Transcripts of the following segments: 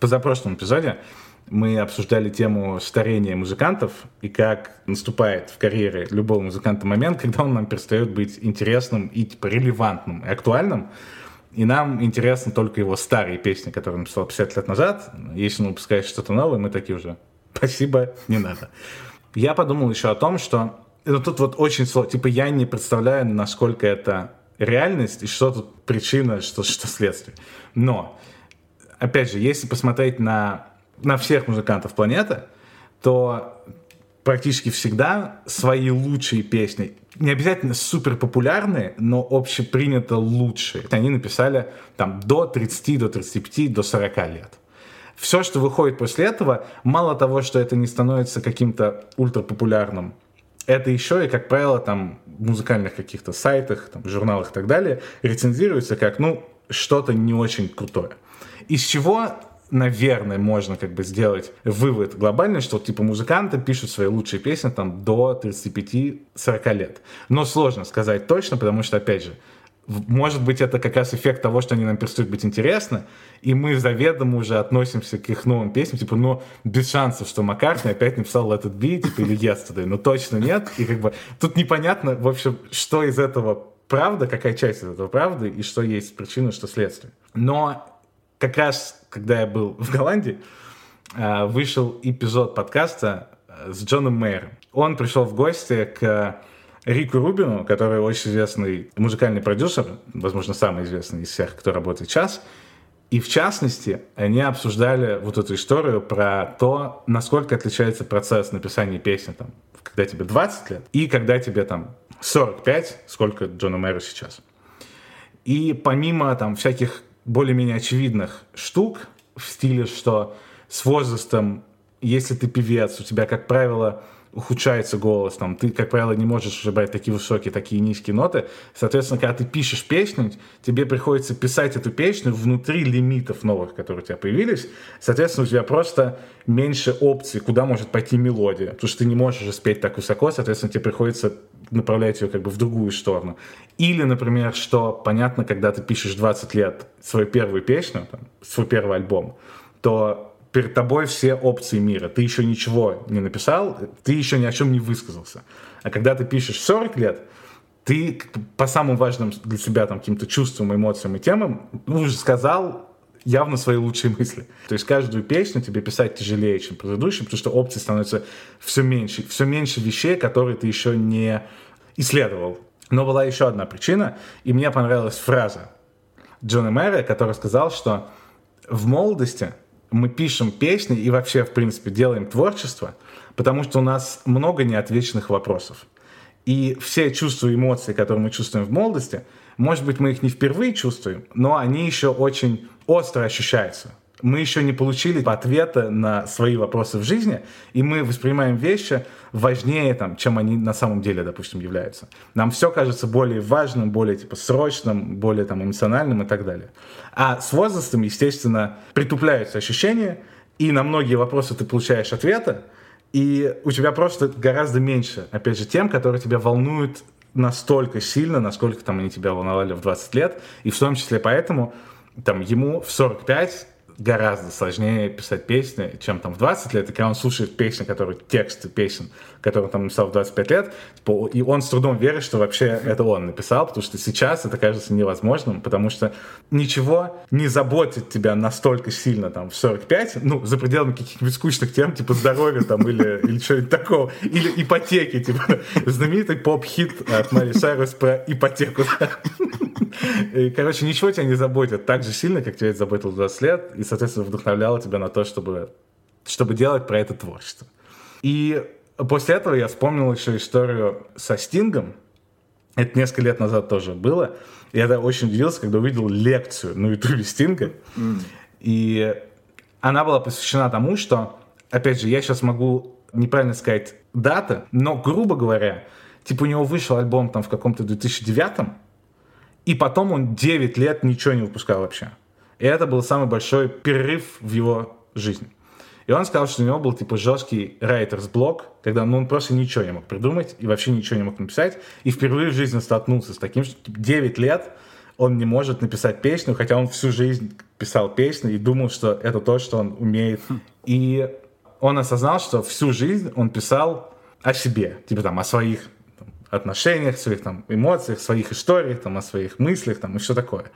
позапрошлом эпизоде мы обсуждали тему старения музыкантов и как наступает в карьере любого музыканта момент, когда он нам перестает быть интересным и типа релевантным и актуальным. И нам интересны только его старые песни, которые он написал 50 лет назад. Если он выпускает что-то новое, мы такие уже «спасибо, не надо». Я подумал еще о том, что ну, тут вот очень сложно. Типа я не представляю, насколько это реальность и что тут причина, что, что следствие. Но, опять же, если посмотреть на на всех музыкантов планеты, то практически всегда свои лучшие песни, не обязательно супер популярные, но общепринято лучшие, они написали там до 30, до 35, до 40 лет. Все, что выходит после этого, мало того, что это не становится каким-то ультрапопулярным, это еще и, как правило, там музыкальных каких-то сайтах, там, журналах и так далее рецензируется как, ну, что-то не очень крутое. Из чего наверное, можно как бы сделать вывод глобальный, что типа музыканты пишут свои лучшие песни там до 35-40 лет. Но сложно сказать точно, потому что, опять же, может быть, это как раз эффект того, что они нам перестают быть интересны, и мы заведомо уже относимся к их новым песням, типа, ну, без шансов, что Маккартни опять написал этот бит, типа, или Yesterday, но точно нет, и как бы тут непонятно, в общем, что из этого правда, какая часть из этого правды, и что есть причина, что следствие. Но как раз, когда я был в Голландии, э, вышел эпизод подкаста э, с Джоном Мэйером. Он пришел в гости к Рику Рубину, который очень известный музыкальный продюсер, возможно, самый известный из всех, кто работает сейчас. И в частности, они обсуждали вот эту историю про то, насколько отличается процесс написания песни, там, когда тебе 20 лет, и когда тебе там 45, сколько Джона Мэра сейчас. И помимо там всяких более-менее очевидных штук в стиле, что с возрастом, если ты певец, у тебя, как правило, ухудшается голос, там, ты, как правило, не можешь брать такие высокие, такие низкие ноты. Соответственно, когда ты пишешь песню, тебе приходится писать эту песню внутри лимитов новых, которые у тебя появились. Соответственно, у тебя просто меньше опций, куда может пойти мелодия. Потому что ты не можешь уже спеть так высоко, соответственно, тебе приходится направлять ее как бы в другую сторону. Или, например, что понятно, когда ты пишешь 20 лет свою первую песню, там, свой первый альбом, то перед тобой все опции мира. Ты еще ничего не написал, ты еще ни о чем не высказался. А когда ты пишешь 40 лет, ты по самым важным для себя там каким-то чувствам, эмоциям и темам ну, уже сказал явно свои лучшие мысли. То есть каждую песню тебе писать тяжелее, чем предыдущую, потому что опций становится все меньше. Все меньше вещей, которые ты еще не исследовал. Но была еще одна причина, и мне понравилась фраза Джона Мэра, который сказал, что в молодости мы пишем песни и вообще, в принципе, делаем творчество, потому что у нас много неотвеченных вопросов. И все чувства и эмоции, которые мы чувствуем в молодости, может быть, мы их не впервые чувствуем, но они еще очень остро ощущаются мы еще не получили ответа на свои вопросы в жизни, и мы воспринимаем вещи важнее, там, чем они на самом деле, допустим, являются. Нам все кажется более важным, более типа, срочным, более там, эмоциональным и так далее. А с возрастом, естественно, притупляются ощущения, и на многие вопросы ты получаешь ответы, и у тебя просто гораздо меньше, опять же, тем, которые тебя волнуют настолько сильно, насколько там они тебя волновали в 20 лет, и в том числе поэтому там ему в 45 гораздо сложнее писать песни, чем там в 20 лет. И когда он слушает песни, которые, тексты песен, которые он там написал в 25 лет, типа, и он с трудом верит, что вообще это он написал, потому что сейчас это кажется невозможным, потому что ничего не заботит тебя настолько сильно там в 45, ну, за пределами каких-нибудь скучных тем, типа здоровья там или, или что-нибудь такого, или ипотеки, типа знаменитый поп-хит от Мари Сайрус про ипотеку. Короче, ничего тебя не заботит так же сильно, как тебя это заботило 20 лет, и, соответственно, вдохновляло тебя на то, чтобы, чтобы делать про это творчество. И после этого я вспомнил еще историю со Стингом. Это несколько лет назад тоже было. Я очень удивился, когда увидел лекцию на ютубе Стинга. Mm. И она была посвящена тому, что, опять же, я сейчас могу неправильно сказать дата, но, грубо говоря, типа у него вышел альбом там в каком-то 2009 и потом он 9 лет ничего не выпускал вообще. И это был самый большой перерыв в его жизни. И он сказал, что у него был типа жесткий райтерс блок, когда ну, он просто ничего не мог придумать и вообще ничего не мог написать. И впервые в жизни столкнулся с таким, что типа, 9 лет он не может написать песню, хотя он всю жизнь писал песни и думал, что это то, что он умеет. И он осознал, что всю жизнь он писал о себе, типа там о своих отношениях, своих там эмоциях, своих историях, там о своих мыслях, там и все такое.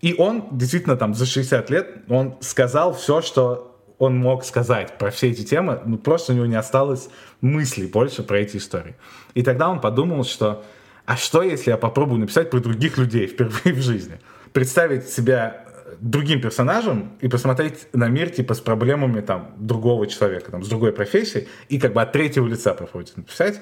И он действительно там за 60 лет, он сказал все, что он мог сказать про все эти темы, ну просто у него не осталось мыслей больше про эти истории. И тогда он подумал, что а что если я попробую написать про других людей впервые в жизни? Представить себя другим персонажем и посмотреть на мир типа с проблемами там другого человека, там с другой профессией и как бы от третьего лица попробовать написать.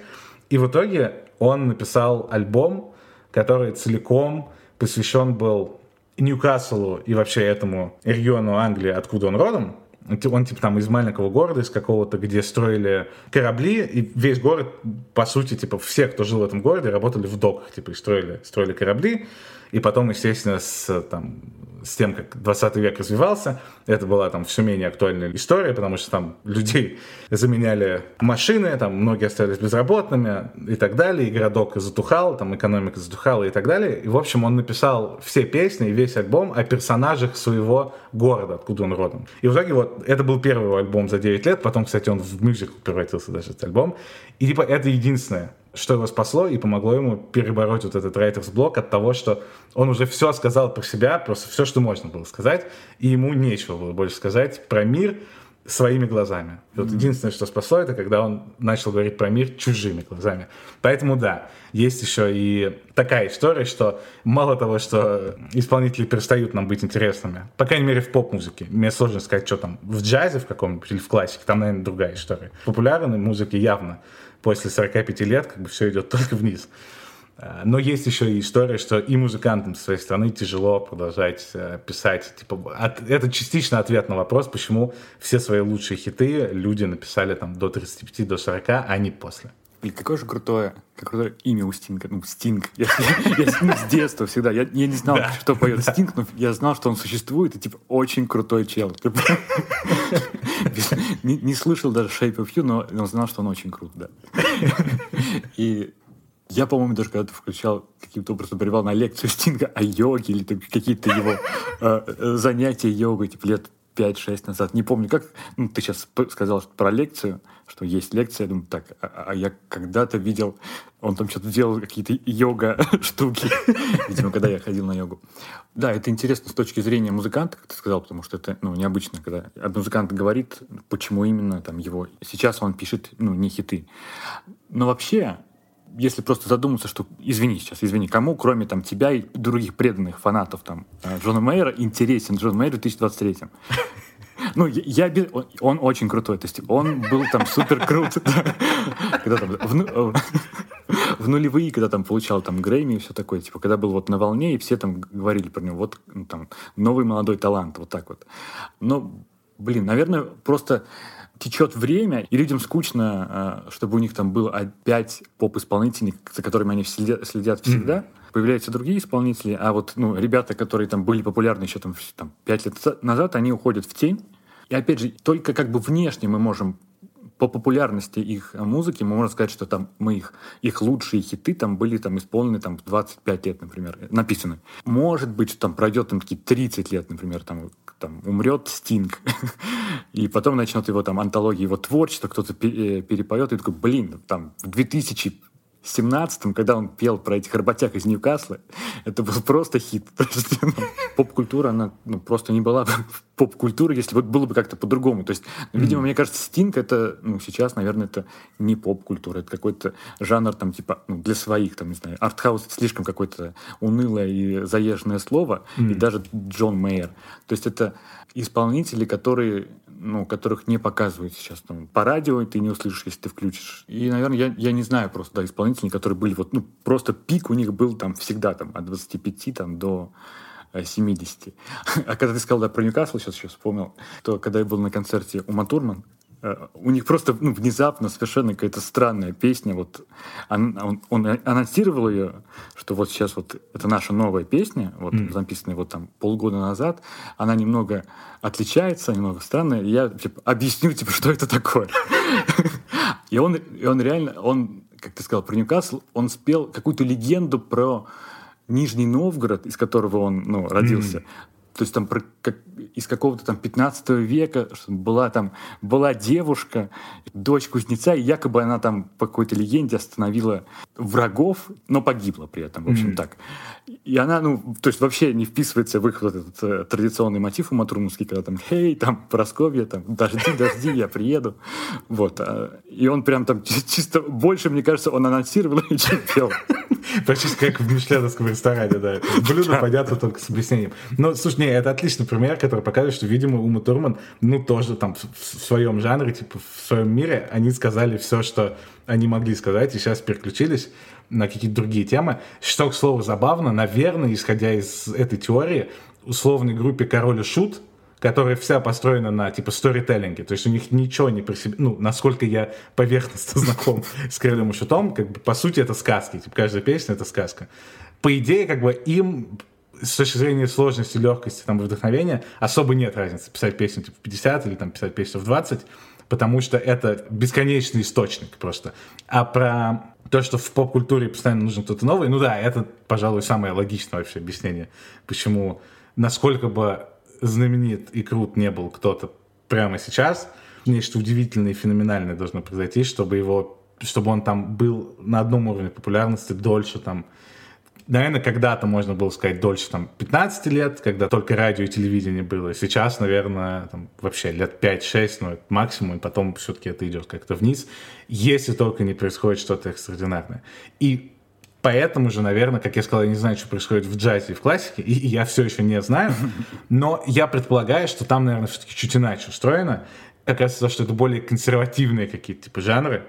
И в итоге он написал альбом, который целиком посвящен был Ньюкаслу и вообще этому региону Англии, откуда он родом. Он типа там из маленького города, из какого-то, где строили корабли, и весь город, по сути, типа все, кто жил в этом городе, работали в доках, типа и строили, строили корабли. И потом, естественно, с там с тем, как 20 век развивался, это была там все менее актуальная история, потому что там людей заменяли машины, там многие остались безработными и так далее, и городок затухал, там экономика затухала и так далее. И, в общем, он написал все песни и весь альбом о персонажах своего города, откуда он родом. И в итоге вот это был первый альбом за 9 лет, потом, кстати, он в мюзикл превратился даже этот альбом. И типа это единственное что его спасло и помогло ему перебороть вот этот writer's блок от того, что он уже все сказал про себя, просто все, что можно было сказать, и ему нечего было больше сказать про мир своими глазами. И вот единственное, что спасло, это когда он начал говорить про мир чужими глазами. Поэтому да, есть еще и такая история, что мало того, что исполнители перестают нам быть интересными, по крайней мере в поп-музыке, мне сложно сказать, что там в джазе в каком-нибудь или в классике, там, наверное, другая история. В популярной музыке явно после 45 лет как бы все идет только вниз. А, но есть еще и история, что и музыкантам своей страны тяжело продолжать э, писать. Типа, от, это частично ответ на вопрос, почему все свои лучшие хиты люди написали там до 35, до 40, а не после. И какое же крутое, какое имя у Стинга. Ну, Стинг. Я, я, я с детства всегда. Я, я не знал, да, что поет да. Стинг, но я знал, что он существует, и типа очень крутой чел. Типа, не, не слышал даже Shape of You, но, но знал, что он очень крут, да. И я, по-моему, даже когда-то включал каким-то образом привел на лекцию Стинга о йоге или какие-то его э, э, занятия йогой, типа лет 5-6 назад. Не помню, как ну, ты сейчас сказал про лекцию, что есть лекция. Я думаю, так, а, а я когда-то видел, он там что-то делал, какие-то йога-штуки. Видимо, когда я ходил на йогу. Да, это интересно с точки зрения музыканта, как ты сказал, потому что это ну, необычно, когда музыкант говорит, почему именно там его... Сейчас он пишет, ну, не хиты. Но вообще, если просто задуматься, что, извини сейчас, извини, кому, кроме там тебя и других преданных фанатов там э, Джона Мейера, интересен Джон Мейер в 2023 ну, я, я он, он очень крутой, то есть он был там супер крут, когда там в, в нулевые, когда там получал там Грэмми и все такое, типа, когда был вот на волне, и все там говорили про него, вот ну, там новый молодой талант, вот так вот. Но, блин, наверное, просто течет время, и людям скучно, а, чтобы у них там было опять поп-исполнителей, за которыми они следят, следят всегда. Mm-hmm. Появляются другие исполнители, а вот ну, ребята, которые там были популярны еще там, там 5 лет назад, они уходят в тень. И опять же, только как бы внешне мы можем по популярности их музыки мы можем сказать, что там мы их, их лучшие хиты там были там исполнены там в 25 лет, например, написаны. Может быть, что там пройдет там такие 30 лет, например, там, там умрет Стинг, и потом начнет его там антология его творчества, кто-то э, перепоет, и такой, блин, там в 2000 17-м, когда он пел про этих работяг из Ньюкасла, это был просто хит. Ну, поп-культура, она ну, просто не была поп-культурой, если вот было бы как-то по-другому. То есть, ну, видимо, мне кажется, Стинг это, ну, сейчас, наверное, это не поп-культура, это какой-то жанр там, типа, ну, для своих, там, не знаю, артхаус слишком какое-то унылое и заезженное слово, и даже Джон Мейер. То есть это исполнители, которые ну, которых не показывают сейчас там, по радио, ты не услышишь, если ты включишь. И, наверное, я, я не знаю просто да, исполнителей, которые были вот, ну, просто пик у них был там всегда там от 25 там, до 70. А когда ты сказал да, про Ньюкасл, сейчас еще вспомнил, то когда я был на концерте у Матурман, Э, у них просто ну, внезапно совершенно какая-то странная песня. Вот он, он, он анонсировал ее, что вот сейчас вот это наша новая песня, вот mm. записанная вот там полгода назад. Она немного отличается, немного странная. И я типа, объясню, типа, что это такое. И он, и он реально, он, как ты сказал про Ньюкасл, он спел какую-то легенду про Нижний Новгород, из которого он ну, родился, mm-hmm то есть там про, как, из какого-то там 15 века была там была девушка, дочь кузнеца, и якобы она там по какой-то легенде остановила врагов, но погибла при этом, в общем mm-hmm. так. И она, ну, то есть вообще не вписывается в их вот этот э, традиционный мотив у Матурмуски, когда там, хей, там, Просковья, там, дожди, дожди, я приеду. Вот. А, и он прям там чисто больше, мне кажется, он анонсировал, чем пел. Почти как в мишленовском ресторане, да. Блюдо понятно только с объяснением. Но, слушай, это отличный пример, который показывает, что, видимо, Ума Турман, ну, тоже там в, в своем жанре, типа, в своем мире, они сказали все, что они могли сказать, и сейчас переключились на какие-то другие темы. Что, к слову, забавно, наверное, исходя из этой теории, условной группе Король и Шут, которая вся построена на, типа, сторителлинге. То есть у них ничего не про себя... Ну, насколько я поверхностно знаком с Королем и Шутом, как бы, по сути, это сказки. Типа, каждая песня — это сказка. По идее, как бы, им с точки зрения сложности, легкости, там, вдохновения, особо нет разницы писать песню типа, в 50 или там писать песню в 20, потому что это бесконечный источник просто. А про то, что в поп-культуре постоянно нужен кто-то новый, ну да, это, пожалуй, самое логичное вообще объяснение, почему, насколько бы знаменит и крут не был кто-то прямо сейчас, нечто удивительное и феноменальное должно произойти, чтобы его чтобы он там был на одном уровне популярности дольше, там, наверное, когда-то можно было сказать дольше там 15 лет, когда только радио и телевидение было. Сейчас, наверное, там, вообще лет 5-6, ну, максимум, и потом все-таки это идет как-то вниз, если только не происходит что-то экстраординарное. И поэтому же, наверное, как я сказал, я не знаю, что происходит в джазе и в классике, и, и я все еще не знаю, но я предполагаю, что там, наверное, все-таки чуть иначе устроено, как раз то, что это более консервативные какие-то типа жанры,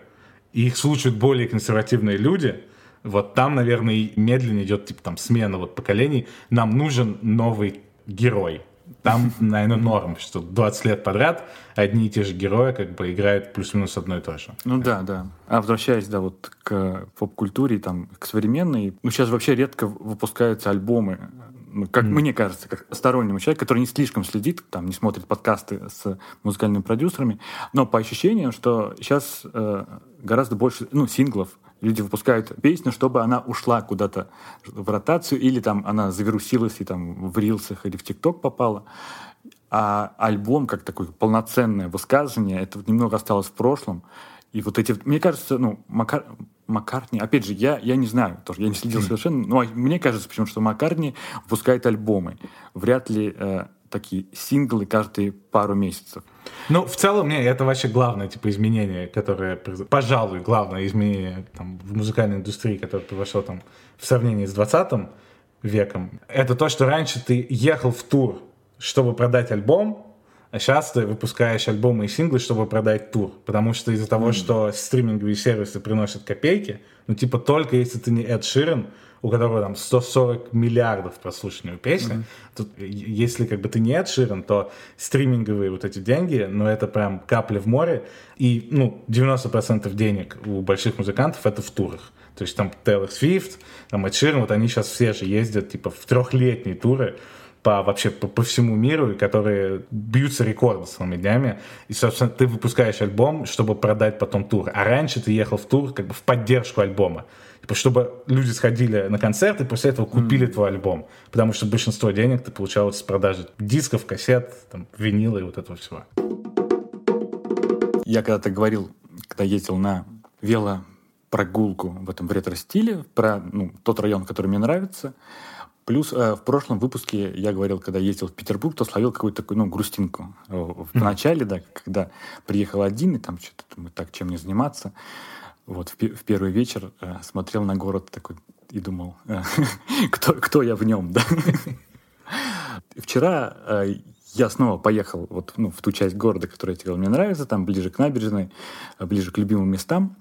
и их слушают более консервативные люди, вот там, наверное, медленно идет типа там смена вот поколений. Нам нужен новый герой. Там, наверное, норм, что 20 лет подряд одни и те же герои как бы играют плюс-минус одно и то же. Ну да, да. А возвращаясь, да, вот к поп-культуре, там, к современной, ну сейчас вообще редко выпускаются альбомы ну, как mm. мне кажется, как стороннему человеку, который не слишком следит, там, не смотрит подкасты с музыкальными продюсерами, но по ощущениям, что сейчас э, гораздо больше, ну, синглов, люди выпускают песню, чтобы она ушла куда-то в ротацию, или там она завирусилась и там в рилсах или в ТикТок попала. А альбом, как такое полноценное высказывание, это немного осталось в прошлом. И вот эти, мне кажется, ну, Макар, Маккартни, опять же, я, я не знаю, тоже я не следил совершенно, но мне кажется почему-то, что Маккартни выпускает альбомы. Вряд ли э, такие синглы каждые пару месяцев. Ну, в целом, не, это вообще главное, типа, изменение, которое, пожалуй, главное изменение там, в музыкальной индустрии, которое произошло там в сравнении с 20 веком. Это то, что раньше ты ехал в тур, чтобы продать альбом, а сейчас ты выпускаешь альбомы и синглы, чтобы продать тур. Потому что из-за того, mm. что стриминговые сервисы приносят копейки, ну, типа, только если ты не Эд Ширен, у которого там 140 миллиардов прослушиваний песни, mm-hmm. тут, если как бы ты не Эд Ширен, то стриминговые вот эти деньги, ну, это прям капли в море, и, ну, 90% денег у больших музыкантов это в турах. То есть там Тейлор Свифт, там Эд Ширен, вот они сейчас все же ездят, типа, в трехлетние туры, по вообще по, по всему миру, и которые бьются рекорды своими днями. И, собственно, ты выпускаешь альбом, чтобы продать потом тур. А раньше ты ехал в тур как бы в поддержку альбома. Чтобы люди сходили на концерт и после этого купили mm. твой альбом. Потому что большинство денег ты получал с продажи дисков, кассет, там, винила и вот этого всего. Я когда-то говорил, когда ездил на велопрогулку в этом в ретро-стиле, про ну, тот район, который мне нравится, Плюс э, в прошлом выпуске я говорил, когда ездил в Петербург, то словил какую-то такую, ну, грустинку. Э, в начале, да, когда приехал один, и там что-то думаю, так, чем мне заниматься. Вот, в, в первый вечер э, смотрел на город такой и думал, э, кто, кто я в нем, да. Вчера э, я снова поехал вот, ну, в ту часть города, которая тебе мне нравится, там ближе к набережной, э, ближе к любимым местам.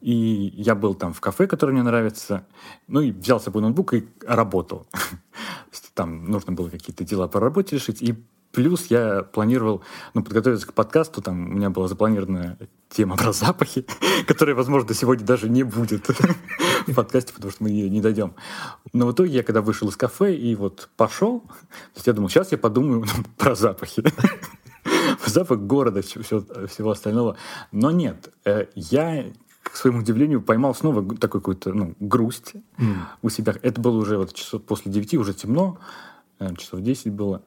И я был там в кафе, которое мне нравится, ну и взял с собой ноутбук и работал. Там нужно было какие-то дела по работе решить. И плюс я планировал ну, подготовиться к подкасту. Там у меня была запланирована тема про запахи, которая, возможно, сегодня даже не будет в подкасте, потому что мы ее не дойдем. Но в итоге я когда вышел из кафе и вот пошел, то есть я думал, сейчас я подумаю про запахи. запах города, всего, всего остального. Но нет, э, я к своему удивлению, поймал снова такой какую-то ну, грусть mm. у себя. Это было уже вот часов после девяти, уже темно, часов десять было.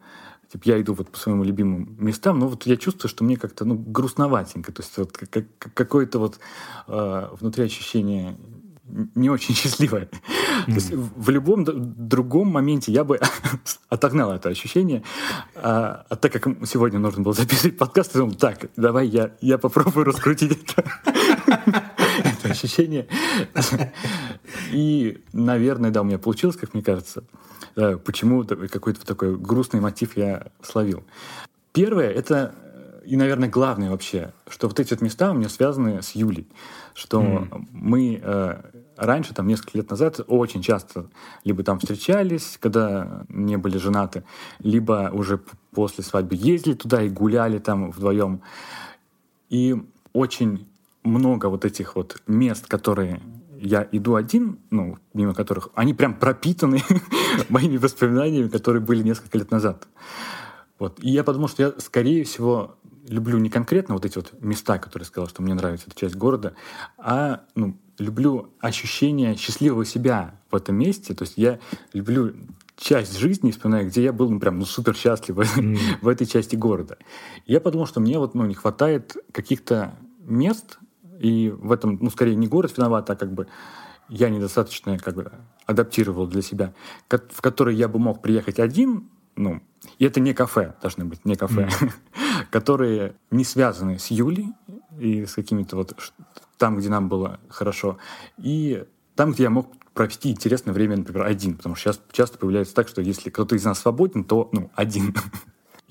Типа я иду вот по своим любимым местам, но вот я чувствую, что мне как-то ну, грустноватенько. То есть вот как, какое-то вот э, внутри ощущение не очень счастливое. Mm-hmm. То есть в любом другом моменте я бы отогнал это ощущение. А, а так как сегодня нужно было записывать подкаст, я думал, так, давай я, я попробую раскрутить это, это ощущение. И, наверное, да, у меня получилось, как мне кажется. Почему какой-то такой грустный мотив я словил. Первое — это и, наверное, главное вообще, что вот эти вот места у меня связаны с Юлей, что mm. мы э, раньше, там, несколько лет назад, очень часто либо там встречались, когда не были женаты, либо уже после свадьбы ездили туда и гуляли там вдвоем. И очень много вот этих вот мест, которые я иду один, ну, мимо которых, они прям пропитаны моими воспоминаниями, которые были несколько лет назад. Вот. И я подумал, что я, скорее всего, люблю не конкретно вот эти вот места, которые сказал, что мне нравится эта часть города, а ну, люблю ощущение счастливого себя в этом месте. То есть я люблю часть жизни, вспоминаю, где я был ну, прям ну, супер счастлив mm. в этой части города. Я подумал, что мне вот ну, не хватает каких-то мест, и в этом, ну, скорее, не город виноват, а как бы я недостаточно как бы адаптировал для себя, в который я бы мог приехать один, ну, и это не кафе, должны быть не кафе, mm. которые не связаны с Юлей и с какими-то вот там, где нам было хорошо, и там, где я мог провести интересное время, например, один, потому что сейчас часто появляется так, что если кто-то из нас свободен, то, ну, один.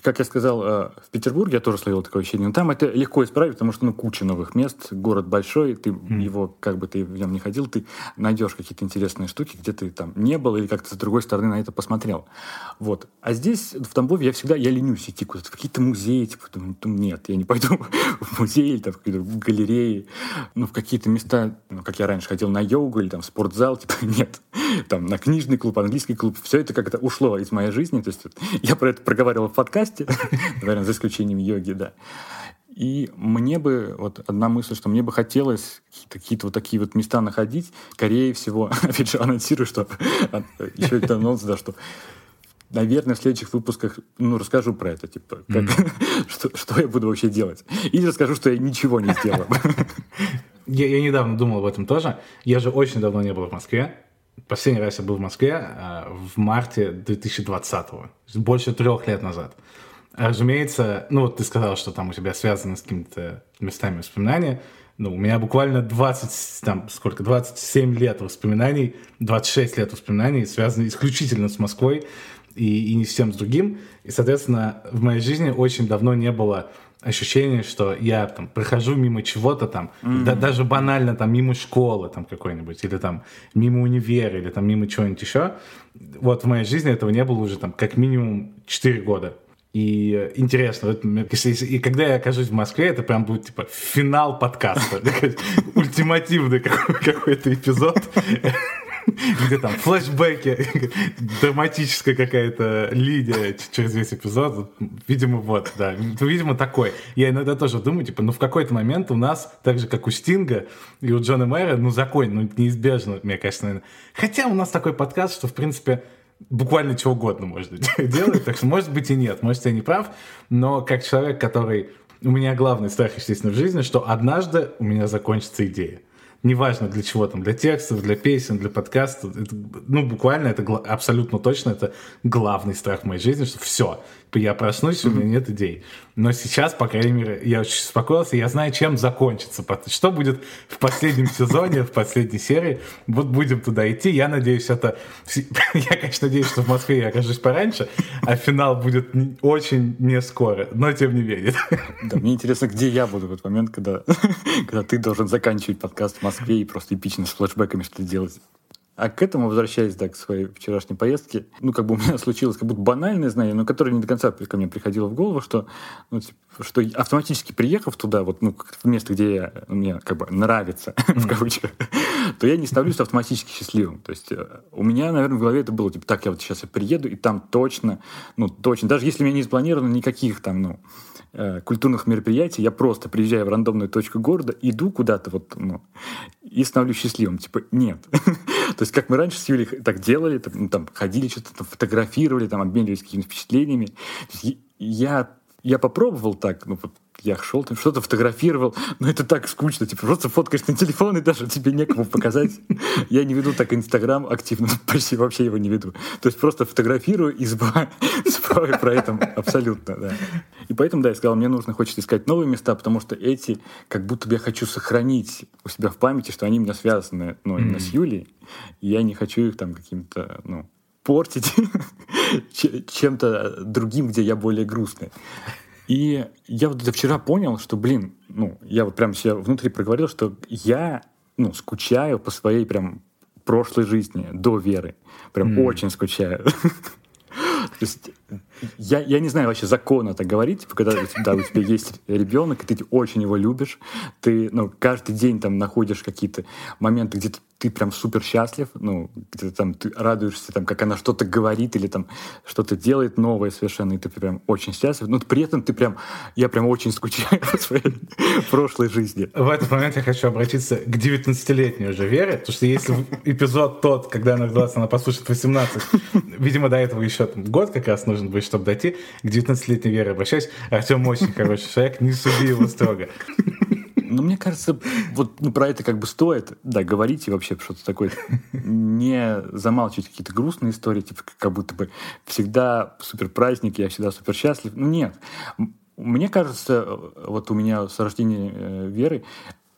Как я сказал, э, в Петербурге я тоже словил такое ощущение. Но там это легко исправить, потому что ну, куча новых мест, город большой, ты mm. его, как бы ты в нем не ходил, ты найдешь какие-то интересные штуки, где ты там не был или как-то с другой стороны на это посмотрел. Вот. А здесь, в Тамбове, я всегда, я ленюсь идти куда-то, в какие-то музеи, типа, думаю, «Ну, нет, я не пойду в музей или там, в какие-то галереи, ну, в какие-то места, ну, как я раньше ходил на йогу или там спортзал, типа, нет. Там на книжный клуб, английский клуб, все это как-то ушло из моей жизни, то есть я про это проговаривал в подкасте, подкасте, наверное, за исключением йоги, да. И мне бы, вот одна мысль, что мне бы хотелось какие-то вот такие вот места находить, скорее всего, опять же, анонсирую, что еще это анонс, да, что наверное, в следующих выпусках, ну, расскажу про это, типа, как, mm. что, что я буду вообще делать. Или расскажу, что я ничего не сделал. Я, я недавно думал об этом тоже. Я же очень давно не был в Москве. Последний раз я был в Москве а, в марте 2020-го, больше трех лет назад. Разумеется, ну вот ты сказал, что там у тебя связано с какими-то местами воспоминания. Ну, у меня буквально 20, там, сколько, 27 лет воспоминаний, 26 лет воспоминаний связаны исключительно с Москвой и, и не с тем с другим. И, соответственно, в моей жизни очень давно не было ощущение, что я там прохожу мимо чего-то там, mm-hmm. да, даже банально там мимо школы там какой-нибудь, или там мимо универа, или там мимо чего-нибудь еще. Вот в моей жизни этого не было уже там как минимум 4 года. И интересно, вот, если, и когда я окажусь в Москве, это прям будет типа финал подкаста, ультимативный какой-то эпизод где там флешбеки, драматическая какая-то линия через весь эпизод. Видимо, вот, да. Видимо, такой. Я иногда тоже думаю, типа, ну в какой-то момент у нас, так же, как у Стинга и у Джона Мэра, ну закон, ну неизбежно, мне кажется, наверное. Хотя у нас такой подкаст, что, в принципе, буквально чего угодно можно делать, так что, может быть, и нет, может, я не прав, но как человек, который... У меня главный страх, естественно, в жизни, что однажды у меня закончится идея неважно для чего там, для текстов, для песен, для подкастов, это, ну, буквально это абсолютно точно, это главный страх в моей жизни, что все, я проснусь, у меня нет идей. Но сейчас, по крайней мере, я очень успокоился, я знаю, чем закончится. Что будет в последнем сезоне, в последней серии. Вот будем туда идти. Я надеюсь, это... Я, конечно, надеюсь, что в Москве я окажусь пораньше, а финал будет очень не скоро, но тем не менее. Да, мне интересно, где я буду в этот момент, когда, когда ты должен заканчивать подкаст в Москве и просто эпично с флешбеками что-то делать. А к этому, возвращаясь, да, к своей вчерашней поездке, ну, как бы у меня случилось как будто банальное знание, но которое не до конца ко мне приходило в голову, что, ну, типа, что автоматически приехав туда, вот, ну, в место, где я, мне как бы нравится, в кавычках, то я не становлюсь автоматически счастливым. То есть э, у меня, наверное, в голове это было, типа, так, я вот сейчас я приеду, и там точно, ну, точно, даже если у меня не спланировано никаких там, ну, э, культурных мероприятий, я просто приезжаю в рандомную точку города, иду куда-то вот, ну, и становлюсь счастливым. Типа, нет. То есть, как мы раньше с Юлей так делали, там, ну, там ходили, что-то фотографировали, там, обменивались какими-то впечатлениями. Я, я попробовал так, ну, вот, я шел, там что-то фотографировал, но это так скучно, типа просто фоткаешь на телефон и даже тебе некому показать. Я не веду так Инстаграм активно, почти вообще его не веду. То есть просто фотографирую и забываю, забываю про это абсолютно, да. И поэтому, да, я сказал, мне нужно, хочется искать новые места, потому что эти, как будто бы я хочу сохранить у себя в памяти, что они у меня связаны, ну, именно mm-hmm. с Юлей, и я не хочу их там каким-то, ну, портить чем-то другим, где я более грустный. И я вот это вчера понял, что, блин, ну, я вот прям себе внутри проговорил, что я, ну, скучаю по своей прям прошлой жизни до веры. Прям mm. очень скучаю. То есть я, я не знаю вообще закона так говорить, когда да, у тебя есть ребенок, и ты очень его любишь, ты ну, каждый день там находишь какие-то моменты, где ты ты прям супер счастлив, ну, где там ты радуешься, там, как она что-то говорит или там что-то делает новое совершенно, и ты прям очень счастлив, но при этом ты прям, я прям очень скучаю по своей прошлой жизни. В этот момент я хочу обратиться к 19-летней уже Вере, потому что если эпизод тот, когда она родилась, она послушает 18, видимо, до этого еще там, год как раз нужен будет, чтобы дойти, к 19-летней Вере обращаюсь. Артем очень хороший человек, не суди его строго. Ну, мне кажется, вот ну, про это как бы стоит, да, говорить и вообще что-то такое. Не замалчивать какие-то грустные истории, типа как будто бы всегда супер праздник, я всегда супер счастлив. Ну, нет. Мне кажется, вот у меня с рождения э, веры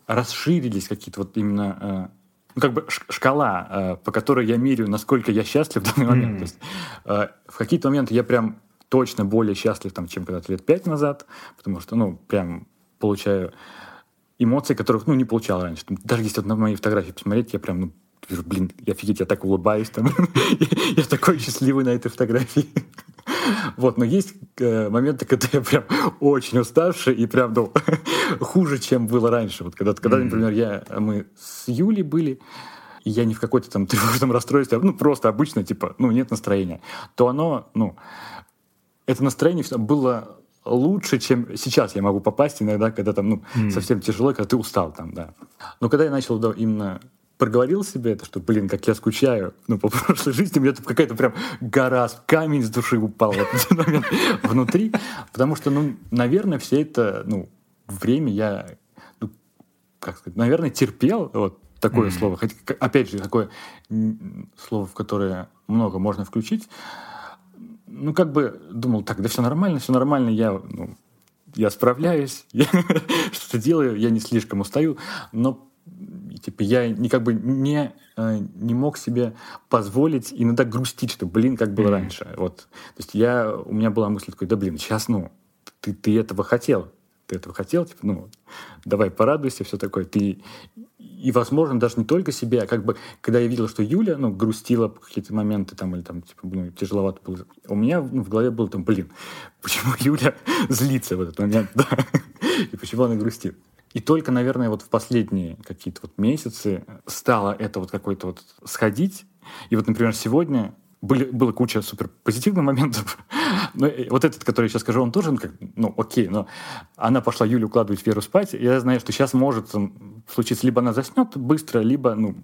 расширились какие-то вот именно э, ну, как бы шкала, э, по которой я меряю, насколько я счастлив в данный момент. Mm. То есть, э, в какие-то моменты я прям точно более счастлив, там, чем когда-то лет пять назад, потому что, ну, прям получаю эмоций, которых, ну, не получал раньше. Даже если вот на мои фотографии посмотреть, я прям, ну, вижу, блин, я офигеть, я так улыбаюсь, там, я такой счастливый на этой фотографии. Вот, но есть э, моменты, когда я прям очень уставший и прям, ну, хуже, чем было раньше. Вот когда, когда например, я, мы с Юлей были, и я не в какой-то там тревожном расстройстве, а, ну, просто обычно, типа, ну, нет настроения, то оно, ну, это настроение было лучше, чем сейчас я могу попасть иногда, когда там, ну, mm. совсем тяжело, когда ты устал там, да. Но когда я начал да, именно проговорил себе это, что, блин, как я скучаю, ну, по прошлой жизни, у меня тут какая-то прям гора, камень с души упал в этот момент внутри, потому что, ну, наверное, все это, ну, время я, ну, как сказать, наверное, терпел, вот такое mm. слово, хотя, опять же, такое слово, в которое много можно включить, ну, как бы думал, так, да все нормально, все нормально, я, ну, я справляюсь, я что-то делаю, я не слишком устаю, но типа я не как бы не э, не мог себе позволить иногда грустить, что блин, как было mm-hmm. раньше. Вот, то есть я у меня была мысль такой, да блин, сейчас ну ты ты этого хотел, ты этого хотел, типа ну давай порадуйся, все такое. Ты и, возможно, даже не только себе, а как бы, когда я видел, что Юля, ну, грустила в какие-то моменты, там, или там, типа, ну, тяжеловато было, у меня ну, в голове было там, блин, почему Юля злится в этот момент, да, и почему она грустит. И только, наверное, вот в последние какие-то вот месяцы стало это вот какой-то вот сходить. И вот, например, сегодня были, была куча супер позитивных моментов. Но вот этот, который я сейчас скажу, он тоже, ну, как, ну, окей, но она пошла Юлю укладывать Веру спать. Я знаю, что сейчас может случиться, либо она заснет быстро, либо, ну,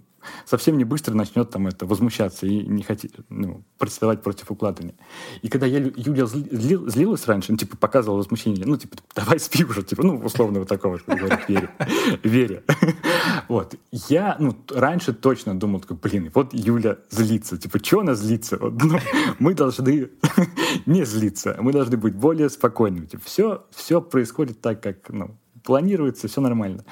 совсем не быстро начнет там это возмущаться и не хотеть, ну, протестовать против укладывания. И когда я, Юля зли, злилась раньше, ну, типа, показывала возмущение, ну, типа, давай спи уже, типа, ну, условно вот такого, говорит Вере. Вере. Вот. Я, ну, раньше точно думал, такой, блин, вот Юля злится. Типа, что она злится? Вот, ну, мы должны не злиться, мы должны быть более спокойными. Типа, все, все происходит так, как, ну, планируется, все нормально.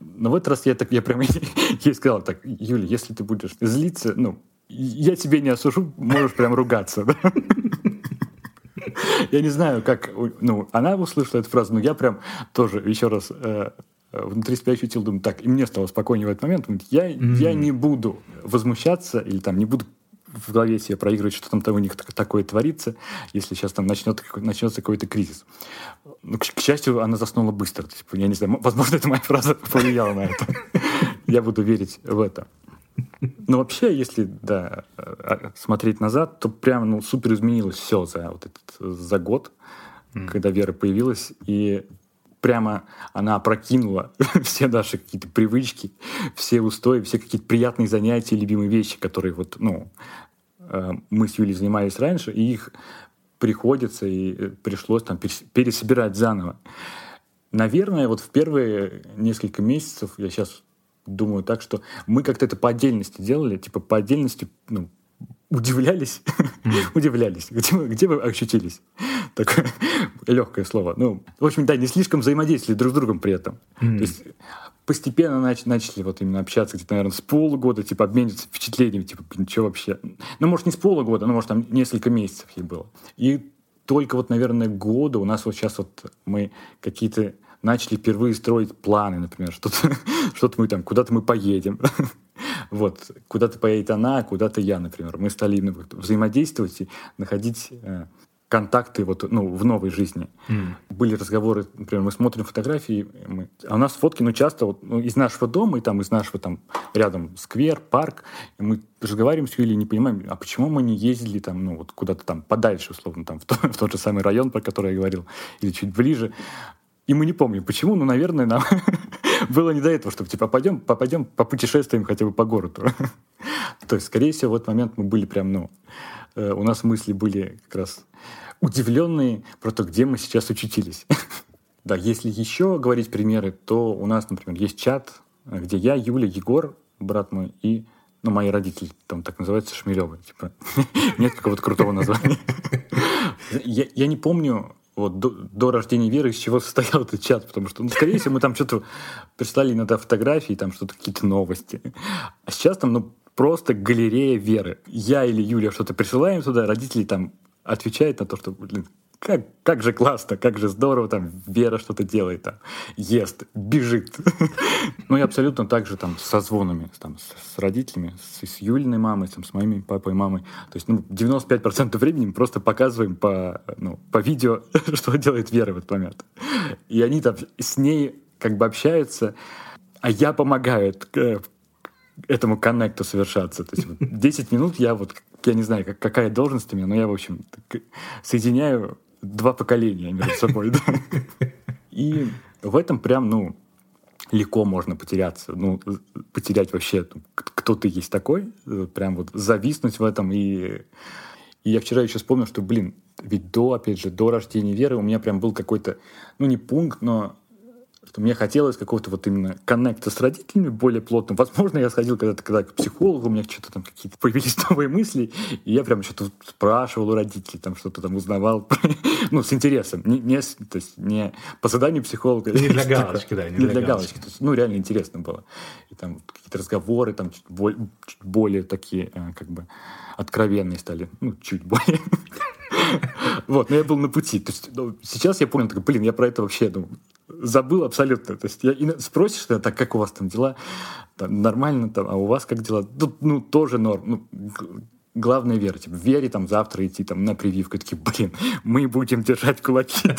Но в этот раз я, так, я прям ей сказал так, Юля, если ты будешь злиться, ну, я тебе не осужу, можешь прям ругаться. Я не знаю, как ну, она услышала эту фразу, но я прям тоже еще раз э, э, внутри себя ощутил, думаю, так, и мне стало спокойнее в этот момент, я, mm-hmm. я не буду возмущаться или там не буду в голове себе проигрывать, что там, там у них такое творится, если сейчас там начнет, начнется какой-то кризис. Ну, к, к счастью, она заснула быстро. То есть, я не знаю, возможно, это моя фраза повлияла на это. Я буду верить в это. Но вообще, если да, а, смотреть назад, то прям ну, супер изменилось все за, вот этот, за год, mm. когда Вера появилась. И прямо она опрокинула все наши какие-то привычки, все устои, все какие-то приятные занятия, любимые вещи, которые вот, ну, мы с Юлей занимались раньше, и их приходится и э, пришлось там пересобирать заново. Наверное, вот в первые несколько месяцев, я сейчас думаю так, что мы как-то это по отдельности делали, типа по отдельности, ну, удивлялись, mm. удивлялись, где где вы ощутились? Такое легкое слово. Ну, в общем, да, не слишком взаимодействовали друг с другом при этом. Mm. То есть постепенно нач- начали вот именно общаться где-то, наверное, с полугода, типа, обмениваться впечатлениями, типа, ничего вообще. Ну, может, не с полугода, но, может, там несколько месяцев ей было. И только вот, наверное, года у нас вот сейчас вот мы какие-то начали впервые строить планы, например, что-то что мы там, куда-то мы поедем. Вот, куда-то поедет она, а куда-то я, например. Мы стали именно взаимодействовать и находить э, контакты вот, ну, в новой жизни. Mm. Были разговоры, например, мы смотрим фотографии, мы, а у нас фотки, ну, часто вот, ну, из нашего дома, и там из нашего там рядом сквер, парк, и мы разговариваем с Юлей, не понимаем, а почему мы не ездили там, ну, вот куда-то там подальше, условно, там, в, то, в тот же самый район, про который я говорил, или чуть ближе. И мы не помним, почему, но, наверное, нам было не до этого, чтобы, типа, пойдем, попадем, попутешествуем хотя бы по городу. То есть, скорее всего, в этот момент мы были прям, ну, э, у нас мысли были как раз удивленные про то, где мы сейчас учутились. да, если еще говорить примеры, то у нас, например, есть чат, где я, Юля, Егор, брат мой, и ну, мои родители, там так называется, Шмелевы. Типа, нет какого-то крутого названия. я, я не помню, вот до, до рождения Веры из чего состоял этот чат, потому что, ну, скорее всего, мы там что-то прислали иногда фотографии, там что-то, какие-то новости. А сейчас там, ну, просто галерея Веры. Я или Юля что-то присылаем туда, родители там отвечают на то, что, блин, как, как же классно, как же здорово, там Вера что-то делает, там, ест, бежит. ну и абсолютно так же там со звонами, там, с, родителями, с, с Юлиной мамой, там, с моими папой и мамой. То есть ну, 95% времени мы просто показываем по, ну, по видео, что делает Вера в этот момент. И они там с ней как бы общаются, а я помогаю этому коннекту совершаться. То есть вот 10 минут я вот, я не знаю, как, какая должность у меня, но я, в общем, соединяю два поколения между собой. И в этом прям, ну, легко можно потеряться, ну, потерять вообще, кто ты есть такой, прям вот зависнуть в этом. И, и я вчера еще вспомнил, что, блин, ведь до, опять же, до рождения Веры у меня прям был какой-то, ну, не пункт, но что мне хотелось какого-то вот именно коннекта с родителями более плотно. Возможно, я сходил когда-то когда к психологу, у меня что-то там какие-то появились новые мысли, и я прям что-то спрашивал у родителей, там что-то там узнавал, ну, с интересом. Не, не, то есть не по заданию психолога. Не для галочки, да, не, не для, галочки. То есть, ну, реально интересно было. И там какие-то разговоры там чуть, более, чуть более такие, э, как бы, откровенные стали. Ну, чуть более. Вот, но я был на пути. То есть, ну, сейчас я понял, так, блин, я про это вообще ну, забыл абсолютно. То есть я, и спросишь, так как у вас там дела? Там, нормально, там, а у вас как дела? Тут, ну, тоже норм. Ну, главное вера. Типа, вере там завтра идти там на прививку. Такие, блин, мы будем держать кулаки.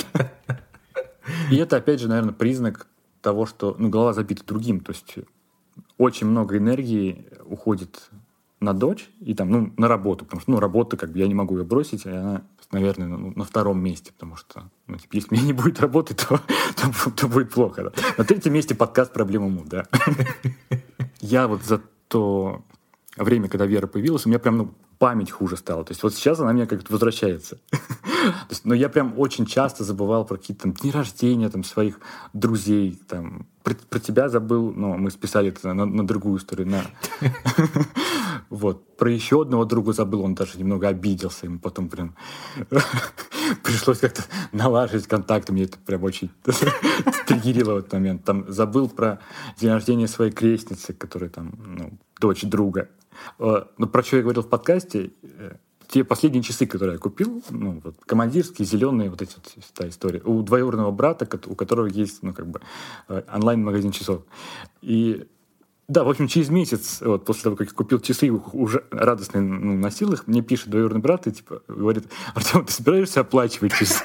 И это, опять же, наверное, признак того, что ну, голова забита другим. То есть очень много энергии уходит на дочь и там, ну, на работу, потому что, ну, работа, как бы, я не могу ее бросить, и она, наверное, ну, на втором месте, потому что, ну, типа, если мне не будет работать, то, то, то будет плохо, да. На третьем месте подкаст «Проблема му», да. Я вот за то время, когда Вера появилась, у меня прям, ну, память хуже стала. То есть вот сейчас она мне как-то возвращается. Есть, но я прям очень часто забывал про какие-то там дни рождения там, своих друзей. Там, про, про тебя забыл, но мы списали это на, на другую историю. На... вот. Про еще одного друга забыл, он даже немного обиделся. Ему потом прям пришлось как-то налаживать контакты. Мне это прям очень триггерило в этот момент. Там забыл про день рождения своей крестницы, которая там, ну, дочь друга. Э, но про что я говорил в подкасте, э, те последние часы, которые я купил, ну, вот, командирские, зеленые, вот эти вот, та история, у двоюродного брата, у которого есть, ну, как бы, э, онлайн-магазин часов. И да, в общем, через месяц, вот, после того, как я купил часы, уже радостно ну, носил их, мне пишет двоюродный брат и типа говорит, Артем, ты собираешься оплачивать часы?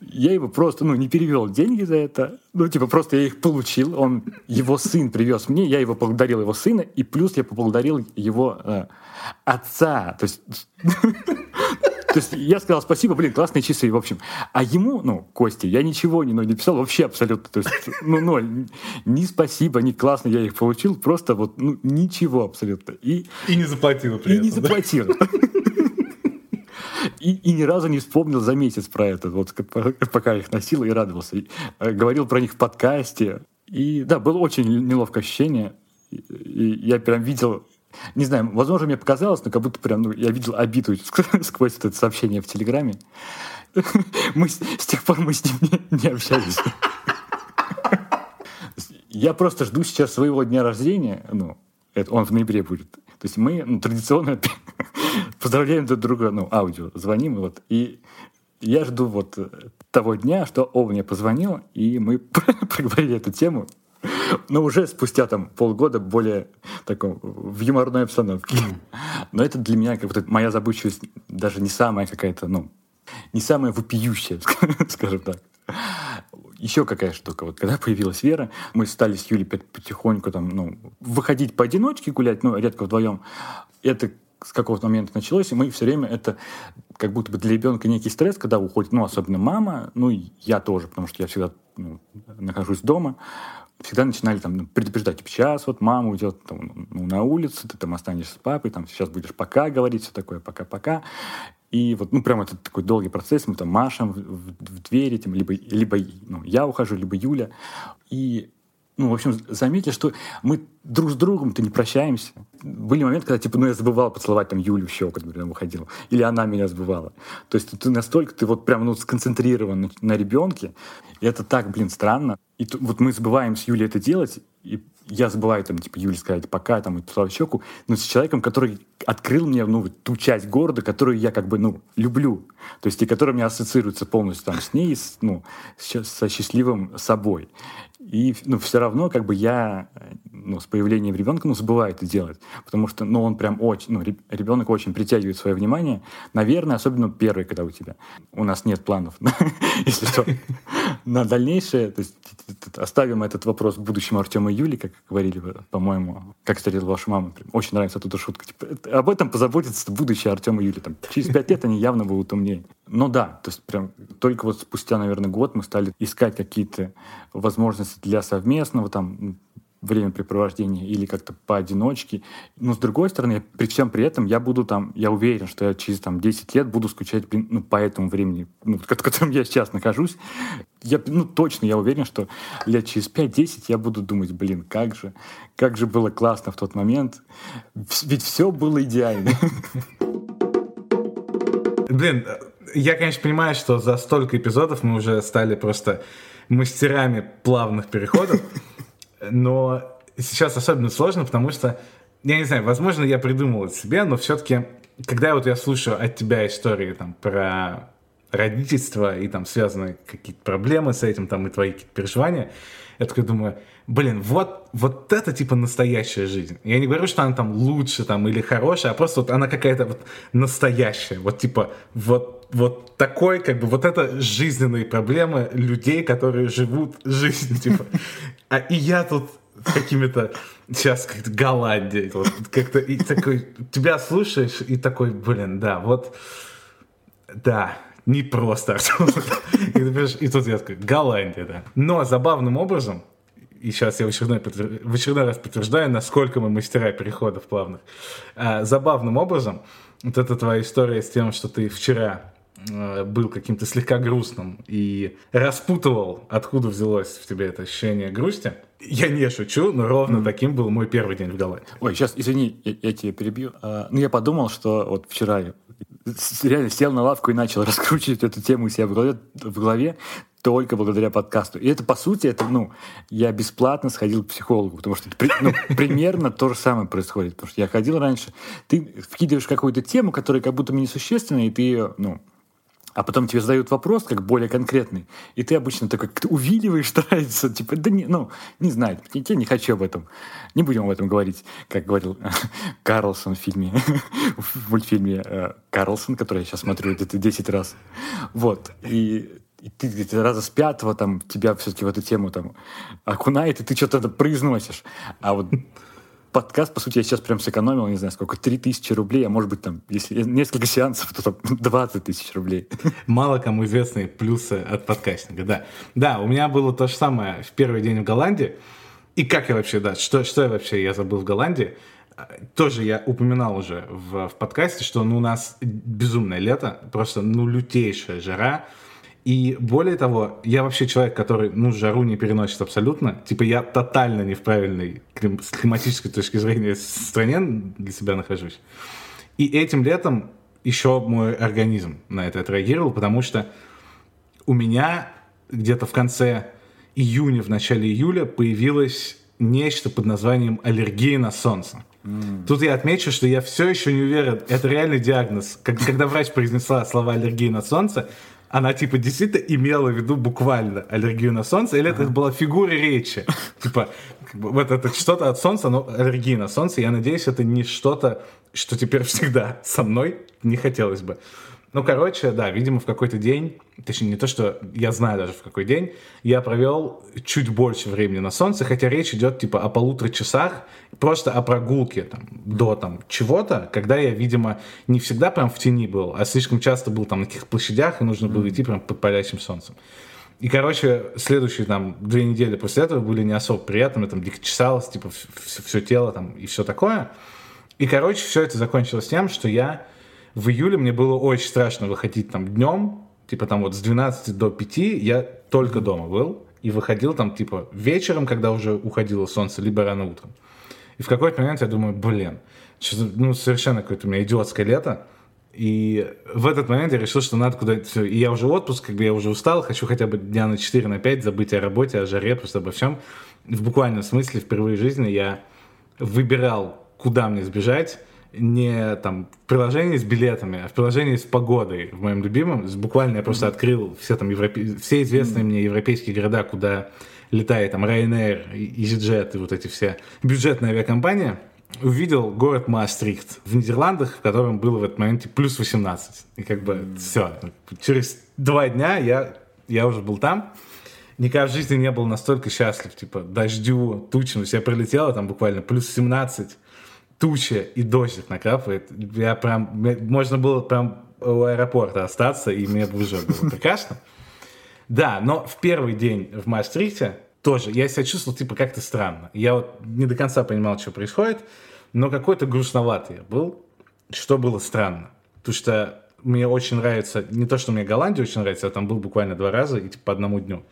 Я его просто, ну, не перевел деньги за это. Ну, типа, просто я их получил. Он, его сын привез мне, я его поблагодарил его сына, и плюс я поблагодарил его э, отца. То есть то есть я сказал спасибо, блин, классные часы, в общем. А ему, ну, Кости, я ничего не, ну, не писал вообще абсолютно. То есть, ну, ноль. Ни спасибо, ни классно я их получил, просто вот, ну, ничего абсолютно. И, и не заплатил при И этом, не заплатил. И, и ни разу не вспомнил за месяц про это, вот пока их носил и радовался. И, э, говорил про них в подкасте. И да, было очень неловкое ощущение. И, и я прям видел не знаю, возможно, мне показалось, но как будто прям ну, я видел обиду сквозь это сообщение в Телеграме. Мы, с, тех пор мы с ним не, не общались. Я просто жду сейчас своего дня рождения. Ну, это он в ноябре будет. То есть мы ну, традиционно поздравляем друг друга, ну, аудио, звоним, вот, и я жду вот того дня, что он мне позвонил, и мы проговорили эту тему. Но уже спустя там полгода более таком, в юморной обстановке. Но это для меня как бы моя забывчивость даже не самая какая-то, ну, не самая вопиющая, скажем так. Еще какая штука. Вот когда появилась Вера, мы стали с Юлей потихоньку там, ну, выходить поодиночке гулять, ну, редко вдвоем. Это с какого-то момента началось, и мы все время это как будто бы для ребенка некий стресс, когда уходит, ну, особенно мама, ну, и я тоже, потому что я всегда ну, нахожусь дома всегда начинали там ну, предупреждать, типа, сейчас вот мама уйдет там, ну, на улицу, ты там останешься с папой, там сейчас будешь пока говорить, все такое, пока-пока. И вот, ну, прям это такой долгий процесс, мы там машем в, в, в двери, там, либо, либо ну, я ухожу, либо Юля. И ну, в общем, заметили, что мы друг с другом-то не прощаемся. Были моменты, когда, типа, ну, я забывал поцеловать там Юлю в щеку, когда выходил. Или она меня забывала. То есть ты настолько, ты вот прям, ну, сконцентрирован на, на ребенке. И это так, блин, странно. И вот мы забываем с Юлей это делать, и я забываю там, типа, Юле сказать пока, там, и поцеловать щеку, но с человеком, который открыл мне, ну, ту часть города, которую я, как бы, ну, люблю. То есть, и которая мне ассоциируется полностью там с ней, с, ну, с, со счастливым собой. И ну, все равно как бы я ну, с появлением ребенка ну, забываю это делать. Потому что ну, он прям очень, ну, ребенок очень притягивает свое внимание. Наверное, особенно первый, когда у тебя. У нас нет планов, если что, на дальнейшее. То есть оставим этот вопрос будущему Артему и Юле, как говорили, по-моему, как встретил вашу маму. Очень нравится эта шутка. Типа, об этом позаботится будущее Артема и Юли. Там, через пять лет они явно будут умнее. Ну да, то есть прям только вот спустя, наверное, год мы стали искать какие-то возможности для совместного там времяпрепровождения или как-то поодиночке. Но с другой стороны, при всем при этом я буду там, я уверен, что я через там 10 лет буду скучать ну, по этому времени, ну, в котором я сейчас нахожусь. Я, ну, точно, я уверен, что лет через 5-10 я буду думать, блин, как же, как же было классно в тот момент. Ведь все было идеально. Блин, я, конечно, понимаю, что за столько эпизодов мы уже стали просто мастерами плавных переходов, но сейчас особенно сложно, потому что, я не знаю, возможно, я придумал это себе, но все-таки, когда вот я слушаю от тебя истории там про родительство и там связанные какие-то проблемы с этим, там и твои какие-то переживания, я такой думаю, блин, вот, вот это типа настоящая жизнь. Я не говорю, что она там лучше там или хорошая, а просто вот она какая-то вот настоящая. Вот типа вот, вот такой, как бы вот это жизненные проблемы людей, которые живут жизнью, типа. А и я тут какими-то сейчас как-то Голландия, вот, как-то и такой, тебя слушаешь и такой, блин, да, вот, да, не просто, И, и тут я такой, Голландия, да. Но забавным образом, и сейчас я в очередной, в очередной раз подтверждаю, насколько мы мастера переходов плавных, а, забавным образом, вот эта твоя история с тем, что ты вчера а, был каким-то слегка грустным и распутывал, откуда взялось в тебе это ощущение грусти. Я не шучу, но ровно mm. таким был мой первый день в Голландии. Ой, сейчас, извини, я, я тебя перебью. А, ну, я подумал, что вот вчера реально сел на лавку и начал раскручивать эту тему у себя в голове, в голове только благодаря подкасту. И это, по сути, это, ну, я бесплатно сходил к психологу, потому что ну, примерно то же самое происходит. Потому что я ходил раньше, ты вкидываешь какую-то тему, которая как будто бы несущественная, и ты ее, ну, а потом тебе задают вопрос, как более конкретный, и ты обычно такой как увиливаешь, стараешься, типа, да не, ну, не знаю, я не хочу об этом. Не будем об этом говорить, как говорил Карлсон в фильме, в мультфильме э, Карлсон, который я сейчас смотрю это 10 раз. Вот. И и ты где-то раза с пятого там тебя все-таки в эту тему там окунает, и ты что-то произносишь. А вот подкаст, по сути, я сейчас прям сэкономил, не знаю, сколько, 3 тысячи рублей, а может быть, там, если несколько сеансов, то там 20 тысяч рублей. Мало кому известные плюсы от подкастинга, да. Да, у меня было то же самое в первый день в Голландии. И как я вообще, да, что, что я вообще я забыл в Голландии? Тоже я упоминал уже в, в подкасте, что ну, у нас безумное лето, просто ну лютейшая жара, и более того, я вообще человек, который, ну, жару не переносит абсолютно. Типа я тотально не в правильной клим- с климатической точки зрения стране для себя нахожусь. И этим летом еще мой организм на это отреагировал, потому что у меня где-то в конце июня, в начале июля появилось нечто под названием аллергия на солнце. Mm. Тут я отмечу, что я все еще не уверен, это реальный диагноз. Когда врач произнесла слова аллергии на солнце, она, типа, действительно имела в виду буквально аллергию на солнце, или это была фигура речи? Типа, вот это что-то от солнца, но аллергия на солнце, я надеюсь, это не что-то, что теперь всегда со мной не хотелось бы. Ну, короче, да, видимо, в какой-то день, точнее, не то, что я знаю даже в какой день, я провел чуть больше времени на солнце, хотя речь идет, типа, о полутора часах, просто о прогулке, там, до, там, чего-то, когда я, видимо, не всегда прям в тени был, а слишком часто был, там, на каких-то площадях, и нужно было идти прям под палящим солнцем. И, короче, следующие, там, две недели после этого были не особо приятными, там, дико чесалось, типа, все, все тело, там, и все такое. И, короче, все это закончилось тем, что я в июле мне было очень страшно выходить там днем, типа там вот с 12 до 5 я только дома был и выходил там типа вечером, когда уже уходило солнце, либо рано утром. И в какой-то момент я думаю, блин, ну совершенно какое-то у меня идиотское лето, и в этот момент я решил, что надо куда-то все. И я уже отпуск, как бы я уже устал, хочу хотя бы дня на 4, на 5 забыть о работе, о жаре, просто обо всем. В буквальном смысле впервые в жизни я выбирал, куда мне сбежать, не там в приложении с билетами, а в приложении с погодой, в моем любимом. Буквально я просто mm-hmm. открыл все там европе... все известные mm-hmm. мне европейские города, куда летает там Ryanair, EasyJet и вот эти все бюджетные авиакомпании. Увидел город Маастрихт в Нидерландах, в котором было в этот момент плюс 18. И как бы все. Через два дня я, я уже был там. Никогда в жизни не был настолько счастлив, типа, дождю, тучам. Я прилетел, там буквально плюс 17 туча и дождик накрапывает. Я прям, можно было прям у аэропорта остаться, и мне бы уже было прекрасно. Да, но в первый день в Маастрихте тоже я себя чувствовал типа как-то странно. Я вот не до конца понимал, что происходит, но какой-то грустноватый я был, что было странно. Потому что мне очень нравится, не то, что мне Голландия очень нравится, я там был буквально два раза и типа по одному дню.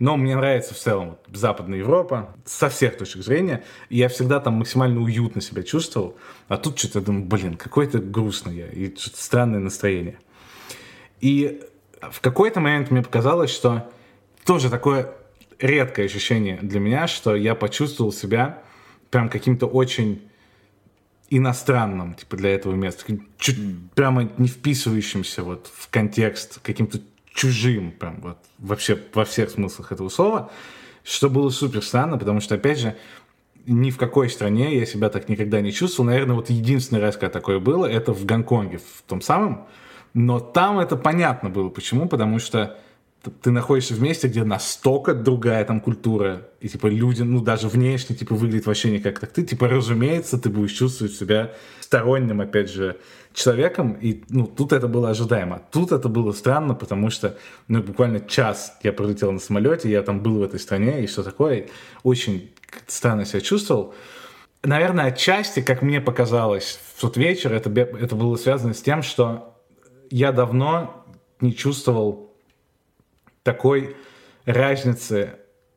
Но мне нравится в целом вот, Западная Европа со всех точек зрения. И я всегда там максимально уютно себя чувствовал. А тут что-то думаю, блин, какой-то грустный я. И что-то странное настроение. И в какой-то момент мне показалось, что тоже такое редкое ощущение для меня, что я почувствовал себя прям каким-то очень иностранным, типа, для этого места, чуть прямо не вписывающимся вот в контекст, каким-то чужим, прям вот вообще во всех смыслах этого слова, что было супер странно, потому что, опять же, ни в какой стране я себя так никогда не чувствовал. Наверное, вот единственный раз, когда такое было, это в Гонконге, в том самом. Но там это понятно было. Почему? Потому что ты находишься в месте, где настолько другая там культура, и типа люди, ну даже внешне, типа выглядит вообще не как так ты, типа разумеется, ты будешь чувствовать себя сторонним, опять же, человеком, и ну тут это было ожидаемо. Тут это было странно, потому что ну буквально час я пролетел на самолете, я там был в этой стране, и все такое, очень странно себя чувствовал. Наверное, отчасти, как мне показалось в тот вечер, это, это было связано с тем, что я давно не чувствовал такой разницы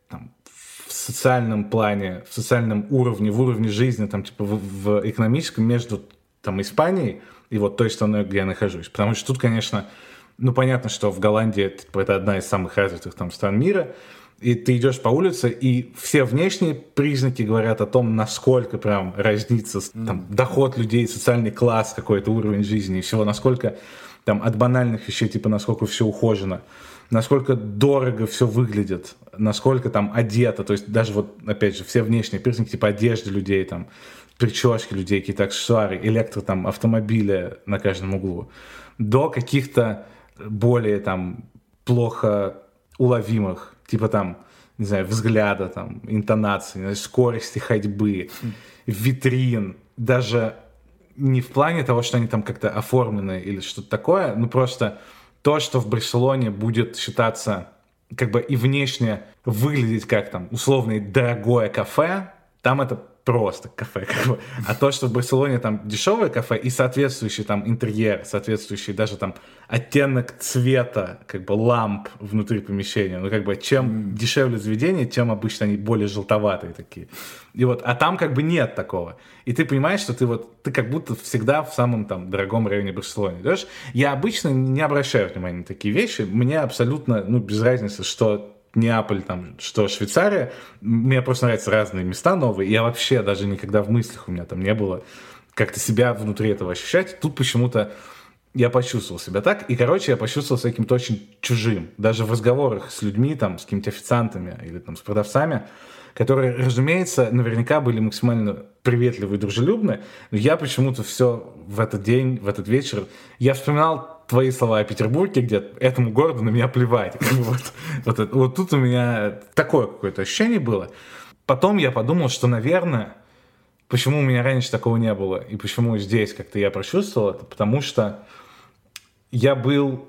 там, в социальном плане, в социальном уровне, в уровне жизни, там, типа, в, в экономическом между там, Испанией и вот той страной, где я нахожусь. Потому что тут, конечно, ну, понятно, что в Голландии это, это одна из самых развитых там стран мира, и ты идешь по улице, и все внешние признаки говорят о том, насколько прям разнится там, доход людей, социальный класс, какой-то уровень жизни и всего, насколько там от банальных вещей, типа насколько все ухожено, насколько дорого все выглядит, насколько там одето, то есть даже вот, опять же, все внешние признаки, типа одежды людей, там, прически людей, какие-то аксессуары, электро, там, автомобили на каждом углу, до каких-то более там плохо уловимых, типа там, не знаю, взгляда, там, интонации, знаю, скорости ходьбы, витрин, даже не в плане того, что они там как-то оформлены или что-то такое, ну просто то, что в Барселоне будет считаться как бы и внешне выглядеть как там условное дорогое кафе, там это просто кафе. Как бы. А то, что в Барселоне там дешевое кафе и соответствующий там интерьер, соответствующий даже там оттенок цвета, как бы ламп внутри помещения. Ну, как бы, чем mm. дешевле заведение, тем обычно они более желтоватые такие. И вот, а там как бы нет такого. И ты понимаешь, что ты вот, ты как будто всегда в самом там дорогом районе Барселоны. Идешь? Я обычно не обращаю внимания на такие вещи. Мне абсолютно, ну, без разницы, что Неаполь, там, что Швейцария. Мне просто нравятся разные места новые. Я вообще даже никогда в мыслях у меня там не было как-то себя внутри этого ощущать. Тут почему-то я почувствовал себя так. И, короче, я почувствовал себя каким-то очень чужим. Даже в разговорах с людьми, там, с какими-то официантами или там, с продавцами, которые, разумеется, наверняка были максимально приветливы и дружелюбны, но я почему-то все в этот день, в этот вечер, я вспоминал твои слова о Петербурге, где этому городу на меня плевать. Вот, вот, вот тут у меня такое какое-то ощущение было. Потом я подумал, что, наверное, почему у меня раньше такого не было, и почему здесь как-то я прочувствовал это, потому что я был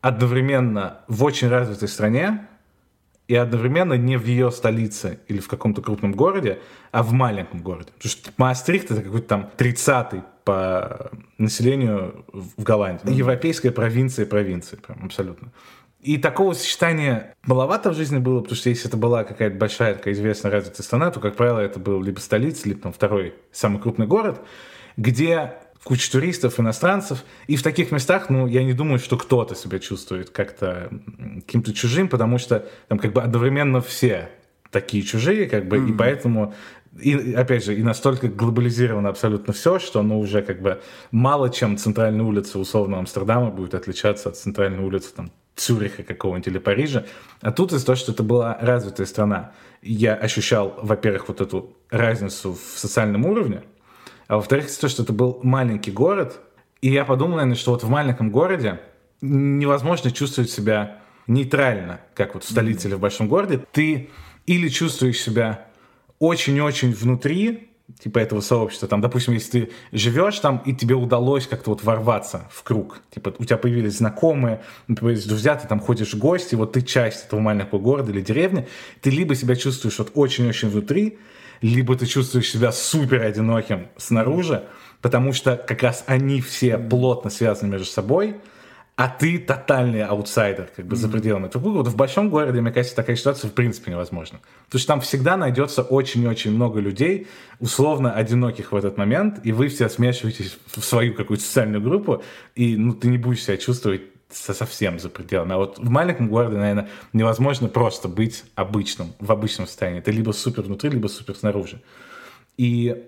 одновременно в очень развитой стране, и одновременно не в ее столице или в каком-то крупном городе, а в маленьком городе. Потому что Маастрихт это какой-то там 30-й по населению в Голландии. Mm-hmm. Европейская провинция провинции, прям абсолютно. И такого сочетания маловато в жизни было, потому что если это была какая-то большая, такая известная развитая страна, то, как правило, это был либо столица, либо там второй самый крупный город, где куча туристов, иностранцев. И в таких местах, ну, я не думаю, что кто-то себя чувствует как-то каким-то чужим, потому что там как бы одновременно все такие чужие, как бы, mm-hmm. и поэтому и, опять же, и настолько глобализировано абсолютно все, что ну, уже как бы мало чем центральная улица условно Амстердама будет отличаться от центральной улицы там, Цюриха какого-нибудь или Парижа. А тут из-за того, что это была развитая страна, я ощущал, во-первых, вот эту разницу в социальном уровне, а во-вторых, то, что это был маленький город, и я подумал, наверное, что вот в маленьком городе невозможно чувствовать себя нейтрально, как вот в столице или в большом городе. Ты или чувствуешь себя очень-очень внутри, типа этого сообщества, там, допустим, если ты живешь там, и тебе удалось как-то вот ворваться в круг, типа у тебя появились знакомые, появились друзья, ты там ходишь в гости, вот ты часть этого маленького города или деревни, ты либо себя чувствуешь вот очень-очень внутри, либо ты чувствуешь себя супер одиноким снаружи, потому что как раз они все плотно связаны между собой, а ты тотальный аутсайдер, как бы mm-hmm. за пределами этого круга. Вот в большом городе, мне кажется, такая ситуация в принципе невозможна. Потому что там всегда найдется очень-очень много людей, условно одиноких в этот момент, и вы все смешиваетесь в свою какую-то социальную группу, и ну, ты не будешь себя чувствовать совсем за пределами. А вот в маленьком городе, наверное, невозможно просто быть обычным, в обычном состоянии. Ты либо супер внутри, либо супер снаружи. И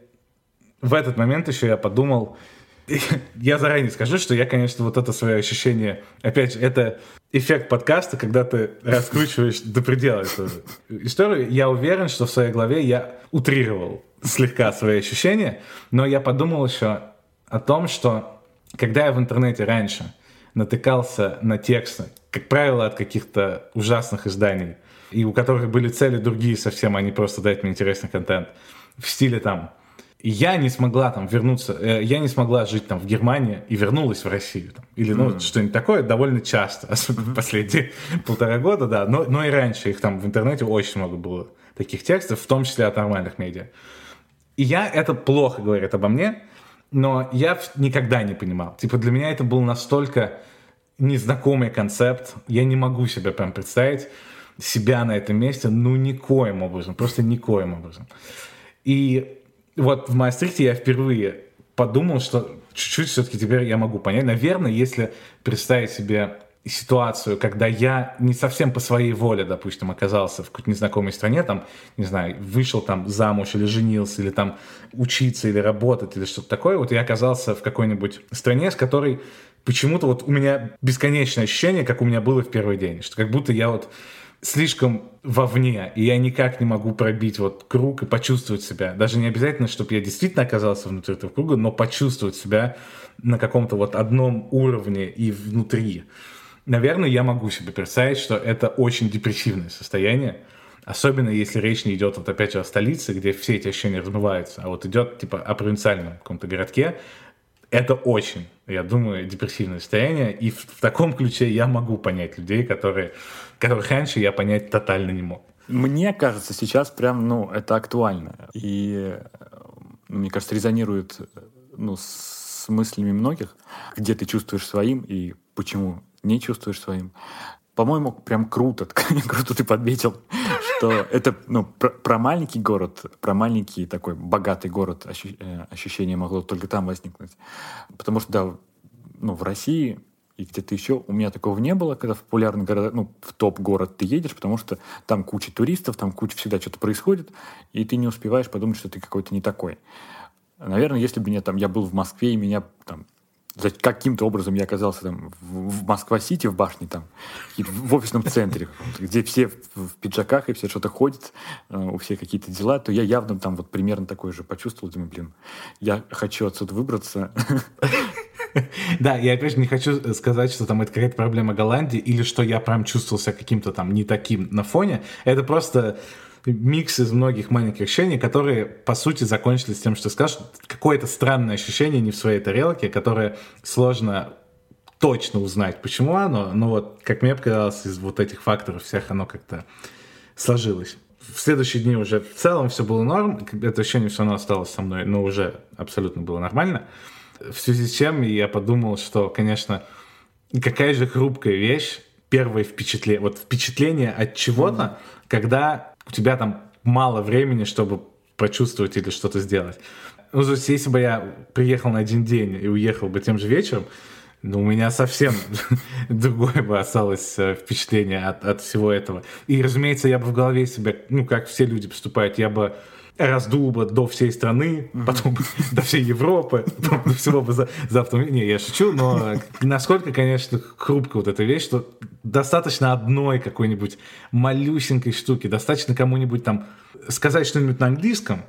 в этот момент еще я подумал, я заранее скажу, что я, конечно, вот это свое ощущение, опять же, это эффект подкаста, когда ты раскручиваешь до предела эту историю. Я уверен, что в своей голове я утрировал слегка свои ощущения, но я подумал еще о том, что когда я в интернете раньше натыкался на тексты, как правило, от каких-то ужасных изданий, и у которых были цели другие совсем, а не просто дать мне интересный контент, в стиле там я не смогла там вернуться, э, я не смогла жить там в Германии и вернулась в Россию. Там, или ну, mm-hmm. что-нибудь такое довольно часто, особенно mm-hmm. последние полтора года, да. Но, но и раньше их там в интернете очень много было таких текстов, в том числе от нормальных медиа. И я, это плохо говорит обо мне, но я никогда не понимал. Типа для меня это был настолько незнакомый концепт, я не могу себе прям представить себя на этом месте, ну никоим образом, просто никоим образом. И вот в Маастрихте я впервые подумал, что чуть-чуть все-таки теперь я могу понять. Наверное, если представить себе ситуацию, когда я не совсем по своей воле, допустим, оказался в какой-то незнакомой стране, там, не знаю, вышел там замуж или женился, или там учиться, или работать, или что-то такое, вот я оказался в какой-нибудь стране, с которой почему-то вот у меня бесконечное ощущение, как у меня было в первый день, что как будто я вот слишком вовне, и я никак не могу пробить вот круг и почувствовать себя. Даже не обязательно, чтобы я действительно оказался внутри этого круга, но почувствовать себя на каком-то вот одном уровне и внутри. Наверное, я могу себе представить, что это очень депрессивное состояние, особенно если речь не идет вот опять о столице, где все эти ощущения размываются, а вот идет типа о провинциальном каком-то городке, это очень, я думаю, депрессивное состояние, и в, в таком ключе я могу понять людей, которые которых раньше я понять тотально не мог. Мне кажется, сейчас прям, ну, это актуально. И, ну, мне кажется, резонирует ну, с мыслями многих, где ты чувствуешь своим и почему не чувствуешь своим. По-моему, прям круто, круто ты подметил, что это ну, про, про маленький город, про маленький такой богатый город ощу, э, ощущение могло только там возникнуть. Потому что, да, ну, в России и где-то еще. У меня такого не было, когда в популярный город, ну, в топ-город ты едешь, потому что там куча туристов, там куча всегда что-то происходит, и ты не успеваешь подумать, что ты какой-то не такой. Наверное, если бы мне там, я был в Москве, и меня там каким-то образом я оказался там в, Москва-Сити, в башне там, в офисном центре, где все в пиджаках и все что-то ходят, э, у всех какие-то дела, то я явно там вот примерно такое же почувствовал, думаю, блин, я хочу отсюда выбраться, Да, я опять же не хочу сказать, что там это какая-то проблема Голландии или что я прям чувствовался каким-то там не таким на фоне. Это просто микс из многих маленьких ощущений, которые, по сути, закончились тем, что скажешь, какое-то странное ощущение не в своей тарелке, которое сложно точно узнать, почему оно, но вот, как мне показалось, из вот этих факторов всех оно как-то сложилось. В следующие дни уже в целом все было норм, это ощущение все равно осталось со мной, но уже абсолютно было нормально в связи с чем я подумал, что, конечно, какая же хрупкая вещь, первое впечатление, вот впечатление от чего-то, mm-hmm. когда у тебя там мало времени, чтобы почувствовать или что-то сделать. Ну, то есть, если бы я приехал на один день и уехал бы тем же вечером, ну, у меня совсем другое бы осталось э, впечатление от, от всего этого. И, разумеется, я бы в голове себя, ну, как все люди поступают, я бы раздул бы до всей страны, mm-hmm. потом до всей Европы, потом до всего бы за, завтра. Не, я шучу, но насколько, конечно, хрупкая вот эта вещь, что достаточно одной какой-нибудь малюсенькой штуки, достаточно кому-нибудь там сказать что-нибудь на английском,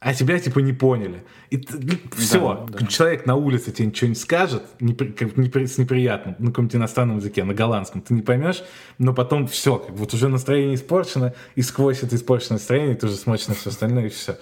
а тебя типа не поняли. И ну, все, да, да. человек на улице тебе ничего не скажет, непри, как, непри, с неприятным, на каком-то иностранном языке, на голландском, ты не поймешь, но потом все, как вот уже настроение испорчено, и сквозь это испорченное настроение ты уже смотришь на все остальное, и все.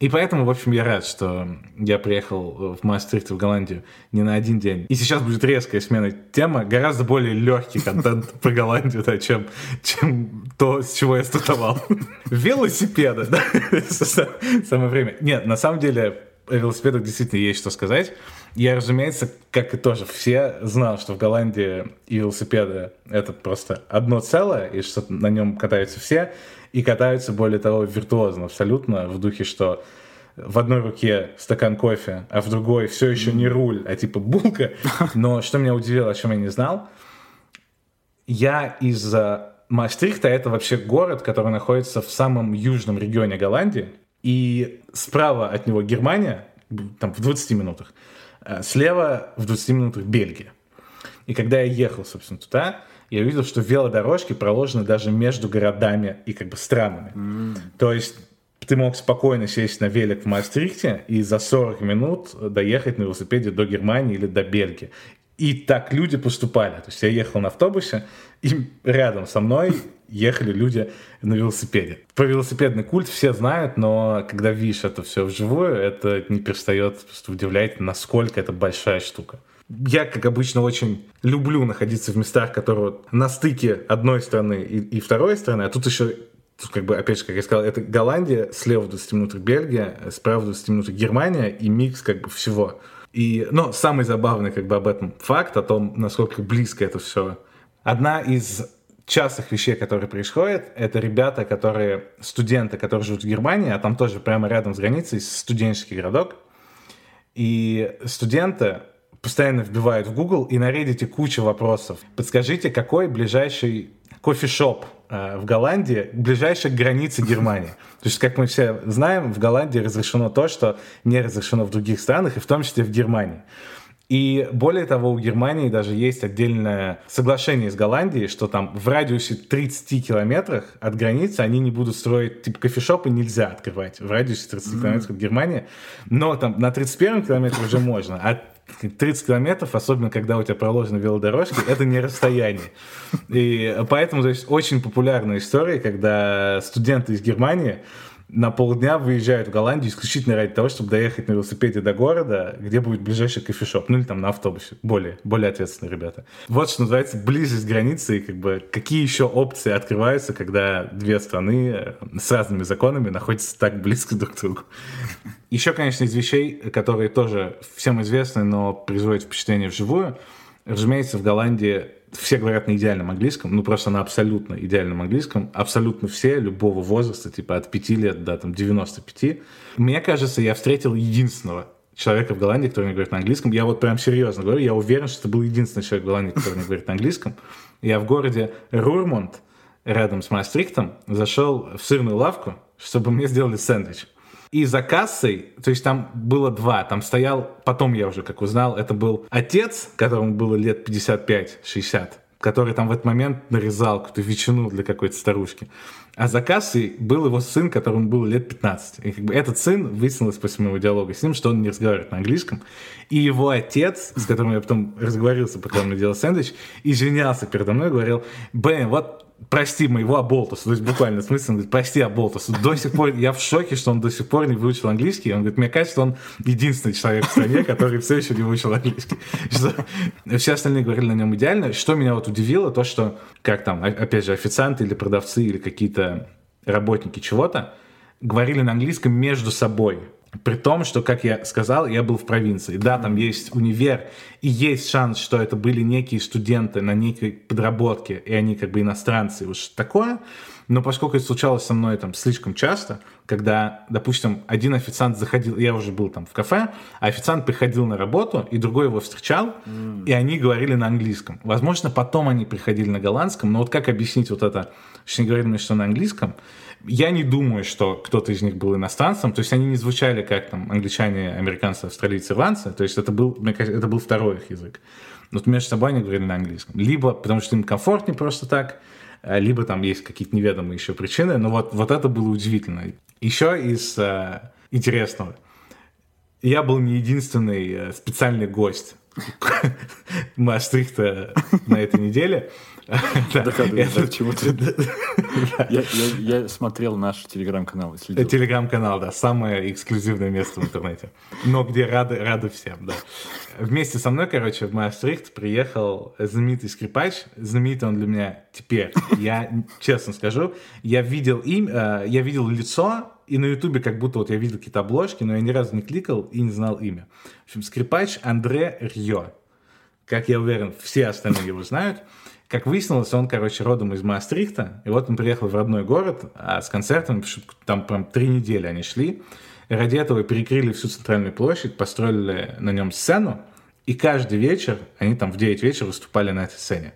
И поэтому, в общем, я рад, что я приехал в Маастрихт, в Голландию, не на один день. И сейчас будет резкая смена темы, гораздо более легкий контент про Голландию, да, чем, чем то, с чего я стартовал. Велосипеды, да, самое время. Нет, на самом деле, о велосипедах действительно есть что сказать. Я, разумеется, как и тоже все, знал, что в Голландии и велосипеды — это просто одно целое, и что на нем катаются все и катаются, более того, виртуозно абсолютно, в духе, что в одной руке стакан кофе, а в другой все еще не руль, а типа булка. Но что меня удивило, о чем я не знал, я из Маастрихта, это вообще город, который находится в самом южном регионе Голландии, и справа от него Германия, там в 20 минутах, а слева в 20 минутах Бельгия. И когда я ехал, собственно, туда, я увидел, что велодорожки проложены даже между городами и как бы странами. Mm. То есть ты мог спокойно сесть на велик в Маастрихте и за 40 минут доехать на велосипеде до Германии или до Бельгии. И так люди поступали. То есть я ехал на автобусе, и рядом со мной ехали люди на велосипеде. Про велосипедный культ все знают, но когда видишь это все вживую, это не перестает просто удивлять, насколько это большая штука я, как обычно, очень люблю находиться в местах, которые на стыке одной страны и, и второй страны, а тут еще Тут, как бы, опять же, как я сказал, это Голландия, слева в 20 минутах Бельгия, справа в 20 минутах Германия и микс как бы всего. И, но самый забавный как бы об этом факт, о том, насколько близко это все. Одна из частых вещей, которые происходят, это ребята, которые, студенты, которые живут в Германии, а там тоже прямо рядом с границей студенческий городок, И студенты постоянно вбивают в Google, и на Reddit куча вопросов. Подскажите, какой ближайший кофешоп э, в Голландии ближайшей к границе Германии? То есть, как мы все знаем, в Голландии разрешено то, что не разрешено в других странах, и в том числе в Германии. И более того, у Германии даже есть отдельное соглашение с Голландией, что там в радиусе 30 километрах от границы они не будут строить, типа, кофешопы нельзя открывать в радиусе 30 mm-hmm. километров от Германии, но там на 31 километре уже можно, а 30 километров, особенно когда у тебя проложены велодорожки, это не расстояние. И поэтому, то есть, очень популярная история, когда студенты из Германии на полдня выезжают в Голландию исключительно ради того, чтобы доехать на велосипеде до города, где будет ближайший кофешоп, ну или там на автобусе. Более, более ответственные ребята. Вот что называется близость границы и как бы какие еще опции открываются, когда две страны э, с разными законами находятся так близко друг к другу. Еще, конечно, из вещей, которые тоже всем известны, но производят впечатление вживую, разумеется, в Голландии все говорят на идеальном английском, ну просто на абсолютно идеальном английском, абсолютно все, любого возраста, типа от 5 лет до там 95. Мне кажется, я встретил единственного человека в Голландии, который не говорит на английском. Я вот прям серьезно говорю, я уверен, что это был единственный человек в Голландии, который не говорит на английском. Я в городе Рурмонд, рядом с Маастрихтом, зашел в сырную лавку, чтобы мне сделали сэндвич. И за кассой, то есть там было два, там стоял, потом я уже как узнал, это был отец, которому было лет 55-60, который там в этот момент нарезал какую-то ветчину для какой-то старушки. А за кассой был его сын, которому было лет 15. И как бы этот сын выяснилось после моего диалога с ним, что он не разговаривает на английском. И его отец, с которым я потом разговорился, пока он мне делал сэндвич, извинялся передо мной, говорил, Бен, вот прости моего Аболтуса, то есть буквально смысл, он говорит, прости Аболтуса. До сих пор, я в шоке, что он до сих пор не выучил английский. Он говорит, мне кажется, он единственный человек в стране, который все еще не выучил английский. Что все остальные говорили на нем идеально. Что меня вот удивило, то, что, как там, опять же, официанты или продавцы или какие-то работники чего-то, говорили на английском между собой. При том, что, как я сказал, я был в провинции. Да, там есть универ, и есть шанс, что это были некие студенты на некой подработке, и они как бы иностранцы, уж такое. Но поскольку это случалось со мной там слишком часто, когда, допустим, один официант заходил, я уже был там в кафе, а официант приходил на работу, и другой его встречал, mm. и они говорили на английском. Возможно, потом они приходили на голландском, но вот как объяснить вот это, что они говорили мне, что на английском, я не думаю, что кто-то из них был иностранцем, то есть они не звучали как там англичане, американцы, австралийцы, ирландцы, то есть это был, мне кажется, это был второй их язык. Вот между собой они говорили на английском. Либо потому что им комфортнее просто так, а, либо там есть какие-то неведомые еще причины, но вот, вот это было удивительно. Еще из э, интересного. Я был не единственный э, специальный гость Маастрихта на этой неделе. Доказывает, чему ты... Я смотрел наш телеграм-канал. Телеграм-канал, да, самое эксклюзивное место в интернете. Но где рады, рады всем, да. Вместе со мной, короче, в Маастрихт приехал знаменитый скрипач. Знаменитый он для меня теперь. Я честно скажу, я видел им, э, я видел лицо, и на Ютубе как будто вот я видел какие-то обложки, но я ни разу не кликал и не знал имя. В общем, скрипач Андре Рьо. Как я уверен, все остальные его знают. Как выяснилось, он, короче, родом из Маастрихта, и вот он приехал в родной город, а с концертом, там прям три недели они шли, ради этого перекрыли всю центральную площадь, построили на нем сцену, и каждый вечер, они там в 9 вечера выступали на этой сцене.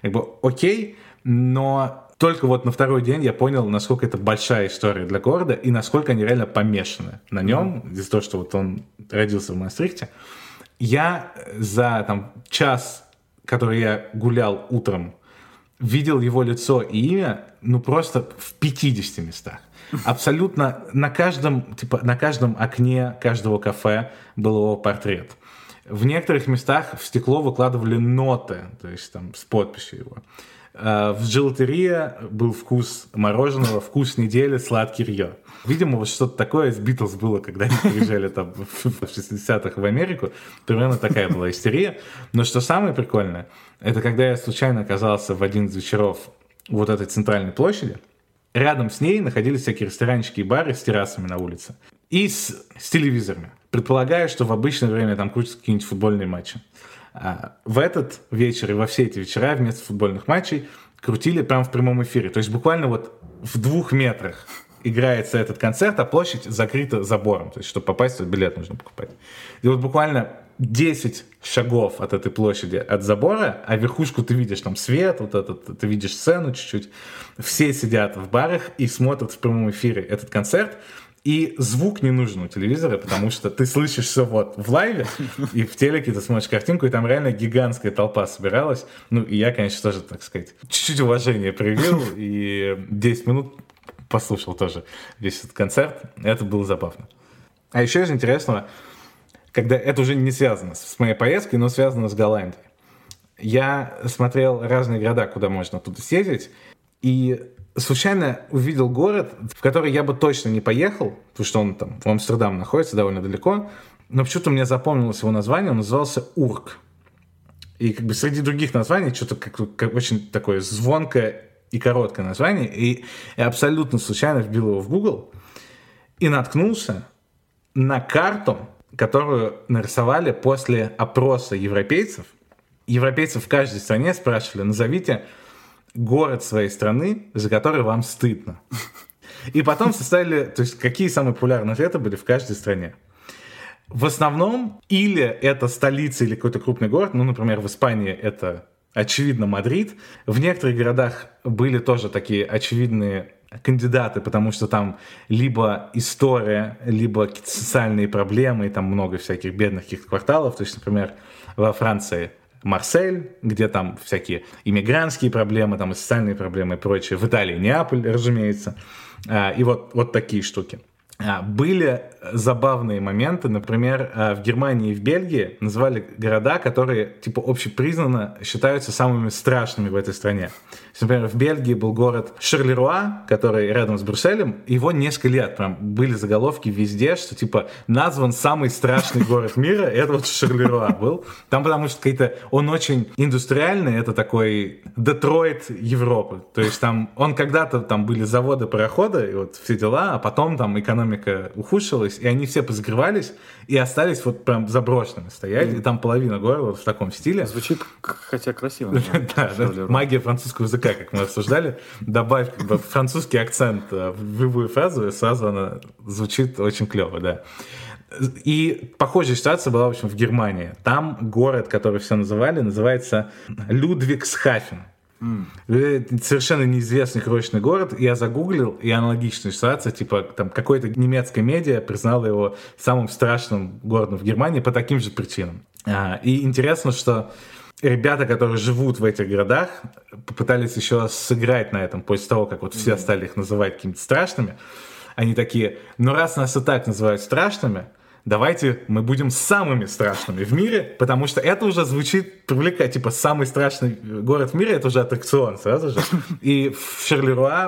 Как бы окей, но только вот на второй день я понял, насколько это большая история для города и насколько они реально помешаны на нем, mm-hmm. из-за того, что вот он родился в Маастрихте. Я за там час который я гулял утром, видел его лицо и имя, ну просто в 50 местах. Абсолютно на каждом, типа, на каждом окне каждого кафе был его портрет. В некоторых местах в стекло выкладывали ноты, то есть там с подписью его. А, в желатерии был вкус мороженого, вкус недели, сладкий рьё. Видимо, вот что-то такое с Битлз было, когда они приезжали там в 60-х в Америку. Примерно такая была истерия. Но что самое прикольное, это когда я случайно оказался в один из вечеров вот этой центральной площади, рядом с ней находились всякие ресторанчики и бары с террасами на улице. И с, с телевизорами. Предполагаю, что в обычное время там крутятся какие-нибудь футбольные матчи. А в этот вечер и во все эти вечера вместо футбольных матчей крутили прямо в прямом эфире. То есть буквально вот в двух метрах играется этот концерт, а площадь закрыта забором. То есть, чтобы попасть, вот билет нужно покупать. И вот буквально 10 шагов от этой площади, от забора, а верхушку ты видишь там свет, вот этот, ты видишь сцену чуть-чуть. Все сидят в барах и смотрят в прямом эфире этот концерт. И звук не нужен у телевизора, потому что ты слышишь все вот в лайве, и в телеке ты смотришь картинку, и там реально гигантская толпа собиралась. Ну, и я, конечно, тоже, так сказать, чуть-чуть уважения проявил, и 10 минут послушал тоже весь этот концерт. Это было забавно. А еще из интересного, когда это уже не связано с моей поездкой, но связано с Голландией. Я смотрел разные города, куда можно туда съездить, и случайно увидел город, в который я бы точно не поехал, потому что он там в Амстердам находится довольно далеко, но почему-то мне запомнилось его название, он назывался Урк. И как бы среди других названий что-то как, как очень такое звонкое и короткое название, и я абсолютно случайно вбил его в Google и наткнулся на карту, которую нарисовали после опроса европейцев. Европейцев в каждой стране спрашивали, назовите город своей страны, за который вам стыдно. И потом составили, то есть какие самые популярные ответы были в каждой стране. В основном или это столица или какой-то крупный город, ну, например, в Испании это очевидно Мадрид. В некоторых городах были тоже такие очевидные кандидаты, потому что там либо история, либо какие-то социальные проблемы, и там много всяких бедных каких-то кварталов. То есть, например, во Франции Марсель, где там всякие иммигрантские проблемы, там и социальные проблемы и прочее. В Италии Неаполь, разумеется. А, и вот, вот такие штуки. А, были забавные моменты, например, а, в Германии и в Бельгии называли города, которые типа общепризнанно считаются самыми страшными в этой стране. Например, в Бельгии был город Шарлеруа, который рядом с Брюсселем, его несколько лет прям были заголовки везде, что типа назван самый страшный город мира, это вот Шарлеруа был. Там потому что какой-то, он очень индустриальный, это такой Детройт Европы. То есть там, он когда-то там были заводы, пароходы, и вот все дела, а потом там экономика ухудшилась, и они все позакрывались, и остались вот прям заброшенными стоять, и там половина города вот в таком стиле. Звучит хотя красиво. Да, магия французского языка, как мы обсуждали. Добавь французский акцент э, в любую фразу, и сразу она звучит очень клево, да. И похожая ситуация была, в общем, в Германии. Там город, который все называли, называется Людвигсхафен. Mm. Совершенно неизвестный крошечный город. Я загуглил, и аналогичная ситуация, типа, там, какое-то немецкое медиа признало его самым страшным городом в Германии по таким же причинам. А, и интересно, что ребята, которые живут в этих городах, попытались еще сыграть на этом после того, как вот все mm. стали их называть какими-то страшными. Они такие, ну раз нас и так называют страшными, давайте мы будем самыми страшными в мире, потому что это уже звучит привлекать, типа, самый страшный город в мире, это уже аттракцион сразу же. И в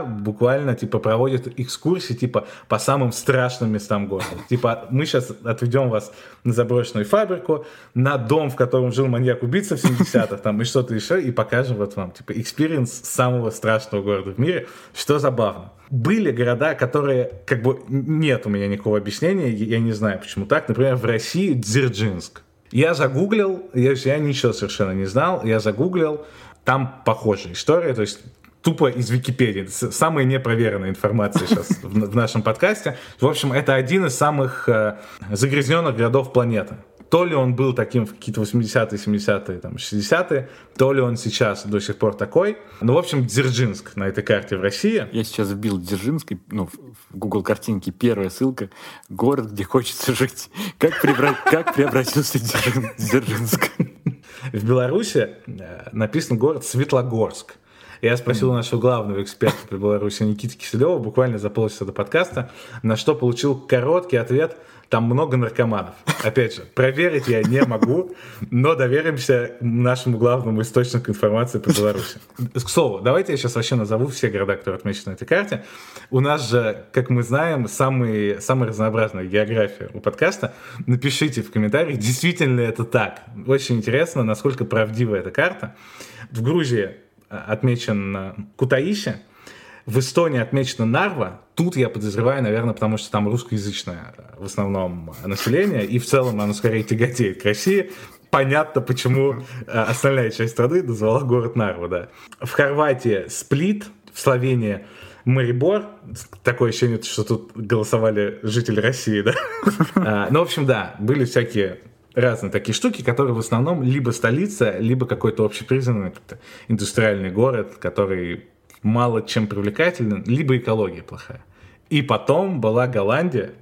буквально, типа, проводят экскурсии, типа, по самым страшным местам города. Типа, мы сейчас отведем вас на заброшенную фабрику, на дом, в котором жил маньяк-убийца в 70-х, там, и что-то еще, и покажем вот вам, типа, experience самого страшного города в мире, что забавно. Были города, которые, как бы, нет у меня никакого объяснения, я не знаю, почему так. Например, в России Дзержинск. Я загуглил, я, я ничего совершенно не знал, я загуглил, там похожая история, то есть тупо из Википедии. Самая непроверенная информация сейчас в, нашем подкасте. В общем, это один из самых э, загрязненных городов планеты то ли он был таким в какие-то 80-е, 70-е, там, 60-е, то ли он сейчас до сих пор такой. Ну, в общем, Дзержинск на этой карте в России. Я сейчас вбил Дзержинск, ну, в Google картинке первая ссылка. Город, где хочется жить. Как, превра... как преобразился Дзержинск? В Беларуси э, написан город Светлогорск. Я спросил нашего главного эксперта по Беларуси Никиты Киселева буквально за полчаса до подкаста, на что получил короткий ответ – там много наркоманов. Опять же, проверить я не могу, но доверимся нашему главному источнику информации по Беларуси. К слову, давайте я сейчас вообще назову все города, которые отмечены на этой карте. У нас же, как мы знаем, самый, самая разнообразная география у подкаста. Напишите в комментариях, действительно ли это так. Очень интересно, насколько правдива эта карта. В Грузии а, отмечен Кутаиси, в Эстонии отмечена Нарва. Тут я подозреваю, наверное, потому что там русскоязычное в основном население, и в целом оно скорее тяготеет к России. Понятно, почему э, остальная часть страны назвала город Нарва, да. В Хорватии Сплит, в Словении Марибор. Такое ощущение, что тут голосовали жители России, да? Ну, в общем, да, были всякие разные такие штуки, которые в основном либо столица, либо какой-то общепризнанный индустриальный город, который мало чем привлекателен, либо экология плохая. И потом была Голландия,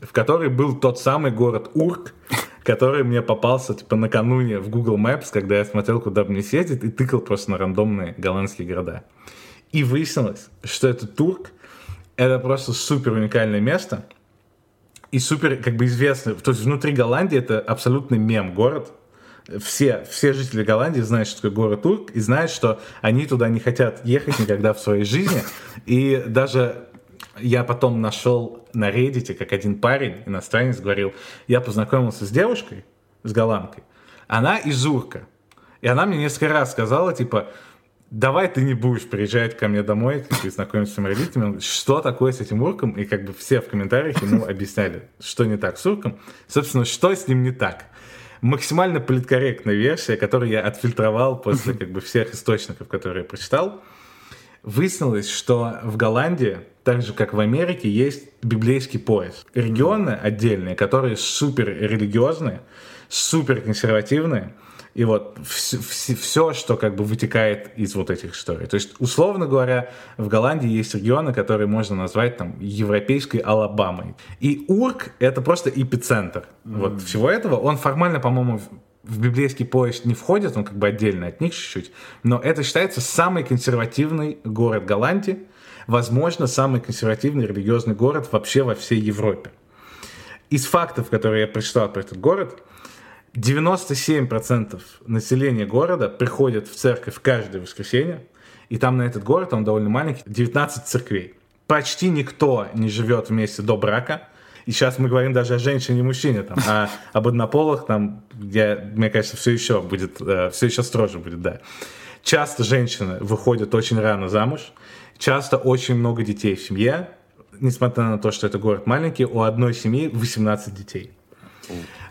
в которой был тот самый город Урк, который мне попался типа накануне в Google Maps, когда я смотрел, куда мне съездить, и тыкал просто на рандомные голландские города. И выяснилось, что этот Турк — это просто супер уникальное место и супер как бы известный. То есть внутри Голландии это абсолютный мем-город, все, все жители Голландии знают, что такое город Турк, и знают, что они туда не хотят ехать никогда в своей жизни. И даже я потом нашел на Reddit, как один парень, иностранец, говорил, я познакомился с девушкой, с голландкой, она из Урка. И она мне несколько раз сказала, типа, давай ты не будешь приезжать ко мне домой, ты знакомишься с моими родителями, что такое с этим урком, и как бы все в комментариях ему объясняли, что не так с урком. Собственно, что с ним не так. Максимально политкорректная версия, которую я отфильтровал после как бы всех источников, которые я прочитал, выяснилось, что в Голландии так же, как в Америке, есть библейский пояс. Регионы отдельные, которые супер религиозные, супер консервативные, и вот все, все, все, что как бы вытекает из вот этих историй. То есть, условно говоря, в Голландии есть регионы, которые можно назвать там европейской Алабамой. И Урк — это просто эпицентр mm-hmm. вот всего этого. Он формально, по-моему, в библейский пояс не входит, он как бы отдельно от них чуть-чуть, но это считается самый консервативный город Голландии, возможно, самый консервативный религиозный город вообще во всей Европе. Из фактов, которые я прочитал про этот город, 97% населения города приходят в церковь каждое воскресенье, и там на этот город, он довольно маленький, 19 церквей. Почти никто не живет вместе до брака, и сейчас мы говорим даже о женщине и мужчине, там, а об однополых, там, где, мне кажется, все еще будет, э, все еще строже будет, да. Часто женщины выходят очень рано замуж, часто очень много детей в семье, несмотря на то, что это город маленький, у одной семьи 18 детей.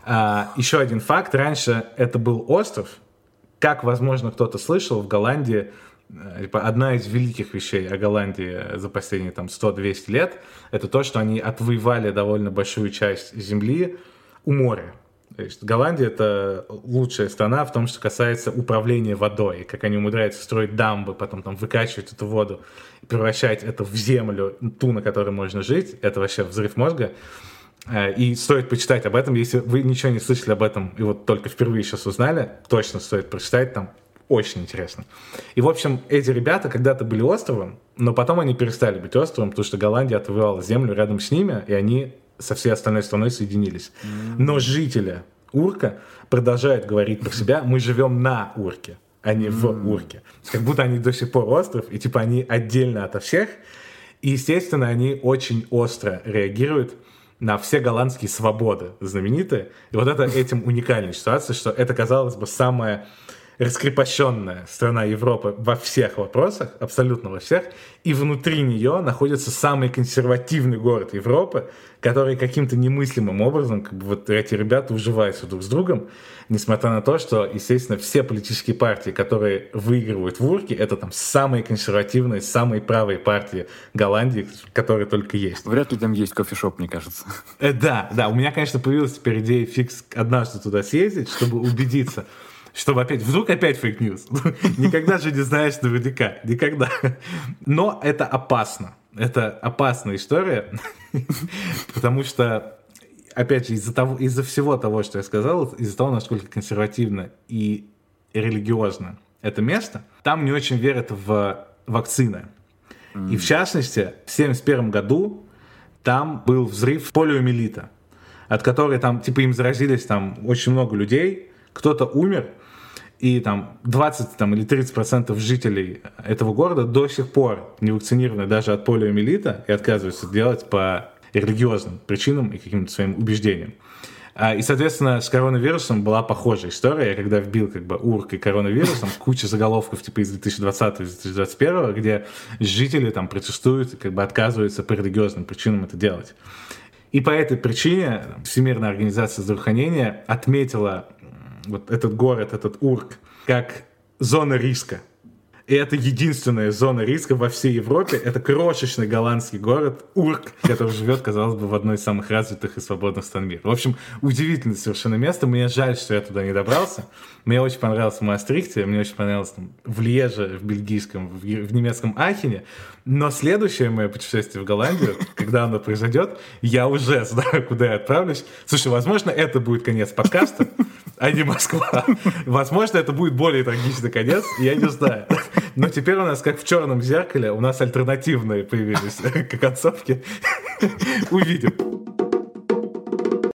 А, еще один факт. Раньше это был остров. Как, возможно, кто-то слышал, в Голландии э, типа, одна из великих вещей о Голландии за последние там 100-200 лет, это то, что они отвоевали довольно большую часть земли у моря. То есть Голландия это лучшая страна в том, что касается управления водой, как они умудряются строить дамбы, потом там выкачивать эту воду, превращать это в землю, ту, на которой можно жить. Это вообще взрыв мозга. Э, и стоит почитать об этом, если вы ничего не слышали об этом и вот только впервые сейчас узнали, точно стоит прочитать, там очень интересно. И, в общем, эти ребята когда-то были островом, но потом они перестали быть островом, потому что Голландия отвоевала землю рядом с ними, и они со всей остальной страной соединились. Mm-hmm. Но жители Урка продолжают говорить про себя, мы живем на Урке, а не mm-hmm. в Урке. Как будто они до сих пор остров, и типа они отдельно ото всех. И, естественно, они очень остро реагируют на все голландские свободы знаменитые. И вот это этим уникальная ситуация, что это, казалось бы, самая раскрепощенная страна Европы во всех вопросах, абсолютно во всех, и внутри нее находится самый консервативный город Европы, который каким-то немыслимым образом, как бы вот эти ребята уживаются друг с другом, несмотря на то, что, естественно, все политические партии, которые выигрывают в Урке, это там самые консервативные, самые правые партии Голландии, которые только есть. Вряд ли там есть кофешоп, мне кажется. Э, да, да, у меня, конечно, появилась теперь идея фикс однажды туда съездить, чтобы убедиться, чтобы опять, вдруг опять fake news. Никогда же не знаешь наверняка. Никогда. Но это опасно. Это опасная история, потому что, опять же, из-за того, из-за всего того, что я сказал, из-за того, насколько консервативно и религиозно это место, там не очень верят в вакцины. И в частности, в 1971 году там был взрыв полиомиелита, от которой там, типа, им заразились там очень много людей, кто-то умер, и там 20 там, или 30 процентов жителей этого города до сих пор не вакцинированы даже от полиомиелита и отказываются делать по религиозным причинам и каким-то своим убеждениям. А, и, соответственно, с коронавирусом была похожая история. Я когда вбил как бы урк и коронавирусом, куча заголовков типа из 2020 из 2021, где жители там протестуют, как бы отказываются по религиозным причинам это делать. И по этой причине Всемирная организация здравоохранения отметила вот этот город, этот Урк, как зона риска. И это единственная зона риска во всей Европе. Это крошечный голландский город Урк, который живет, казалось бы, в одной из самых развитых и свободных стран мира. В общем, удивительное совершенно место. Мне жаль, что я туда не добрался. Мне очень понравилось в Маастрихте, мне очень понравилось там, в Леже, в бельгийском, в, в немецком Ахене. Но следующее мое путешествие в Голландию, когда оно произойдет, я уже знаю, куда я отправлюсь. Слушай, возможно, это будет конец подкаста, а не Москва. Возможно, это будет более трагичный конец, я не знаю. Но теперь у нас, как в черном зеркале, у нас альтернативные появились концовки. Увидим.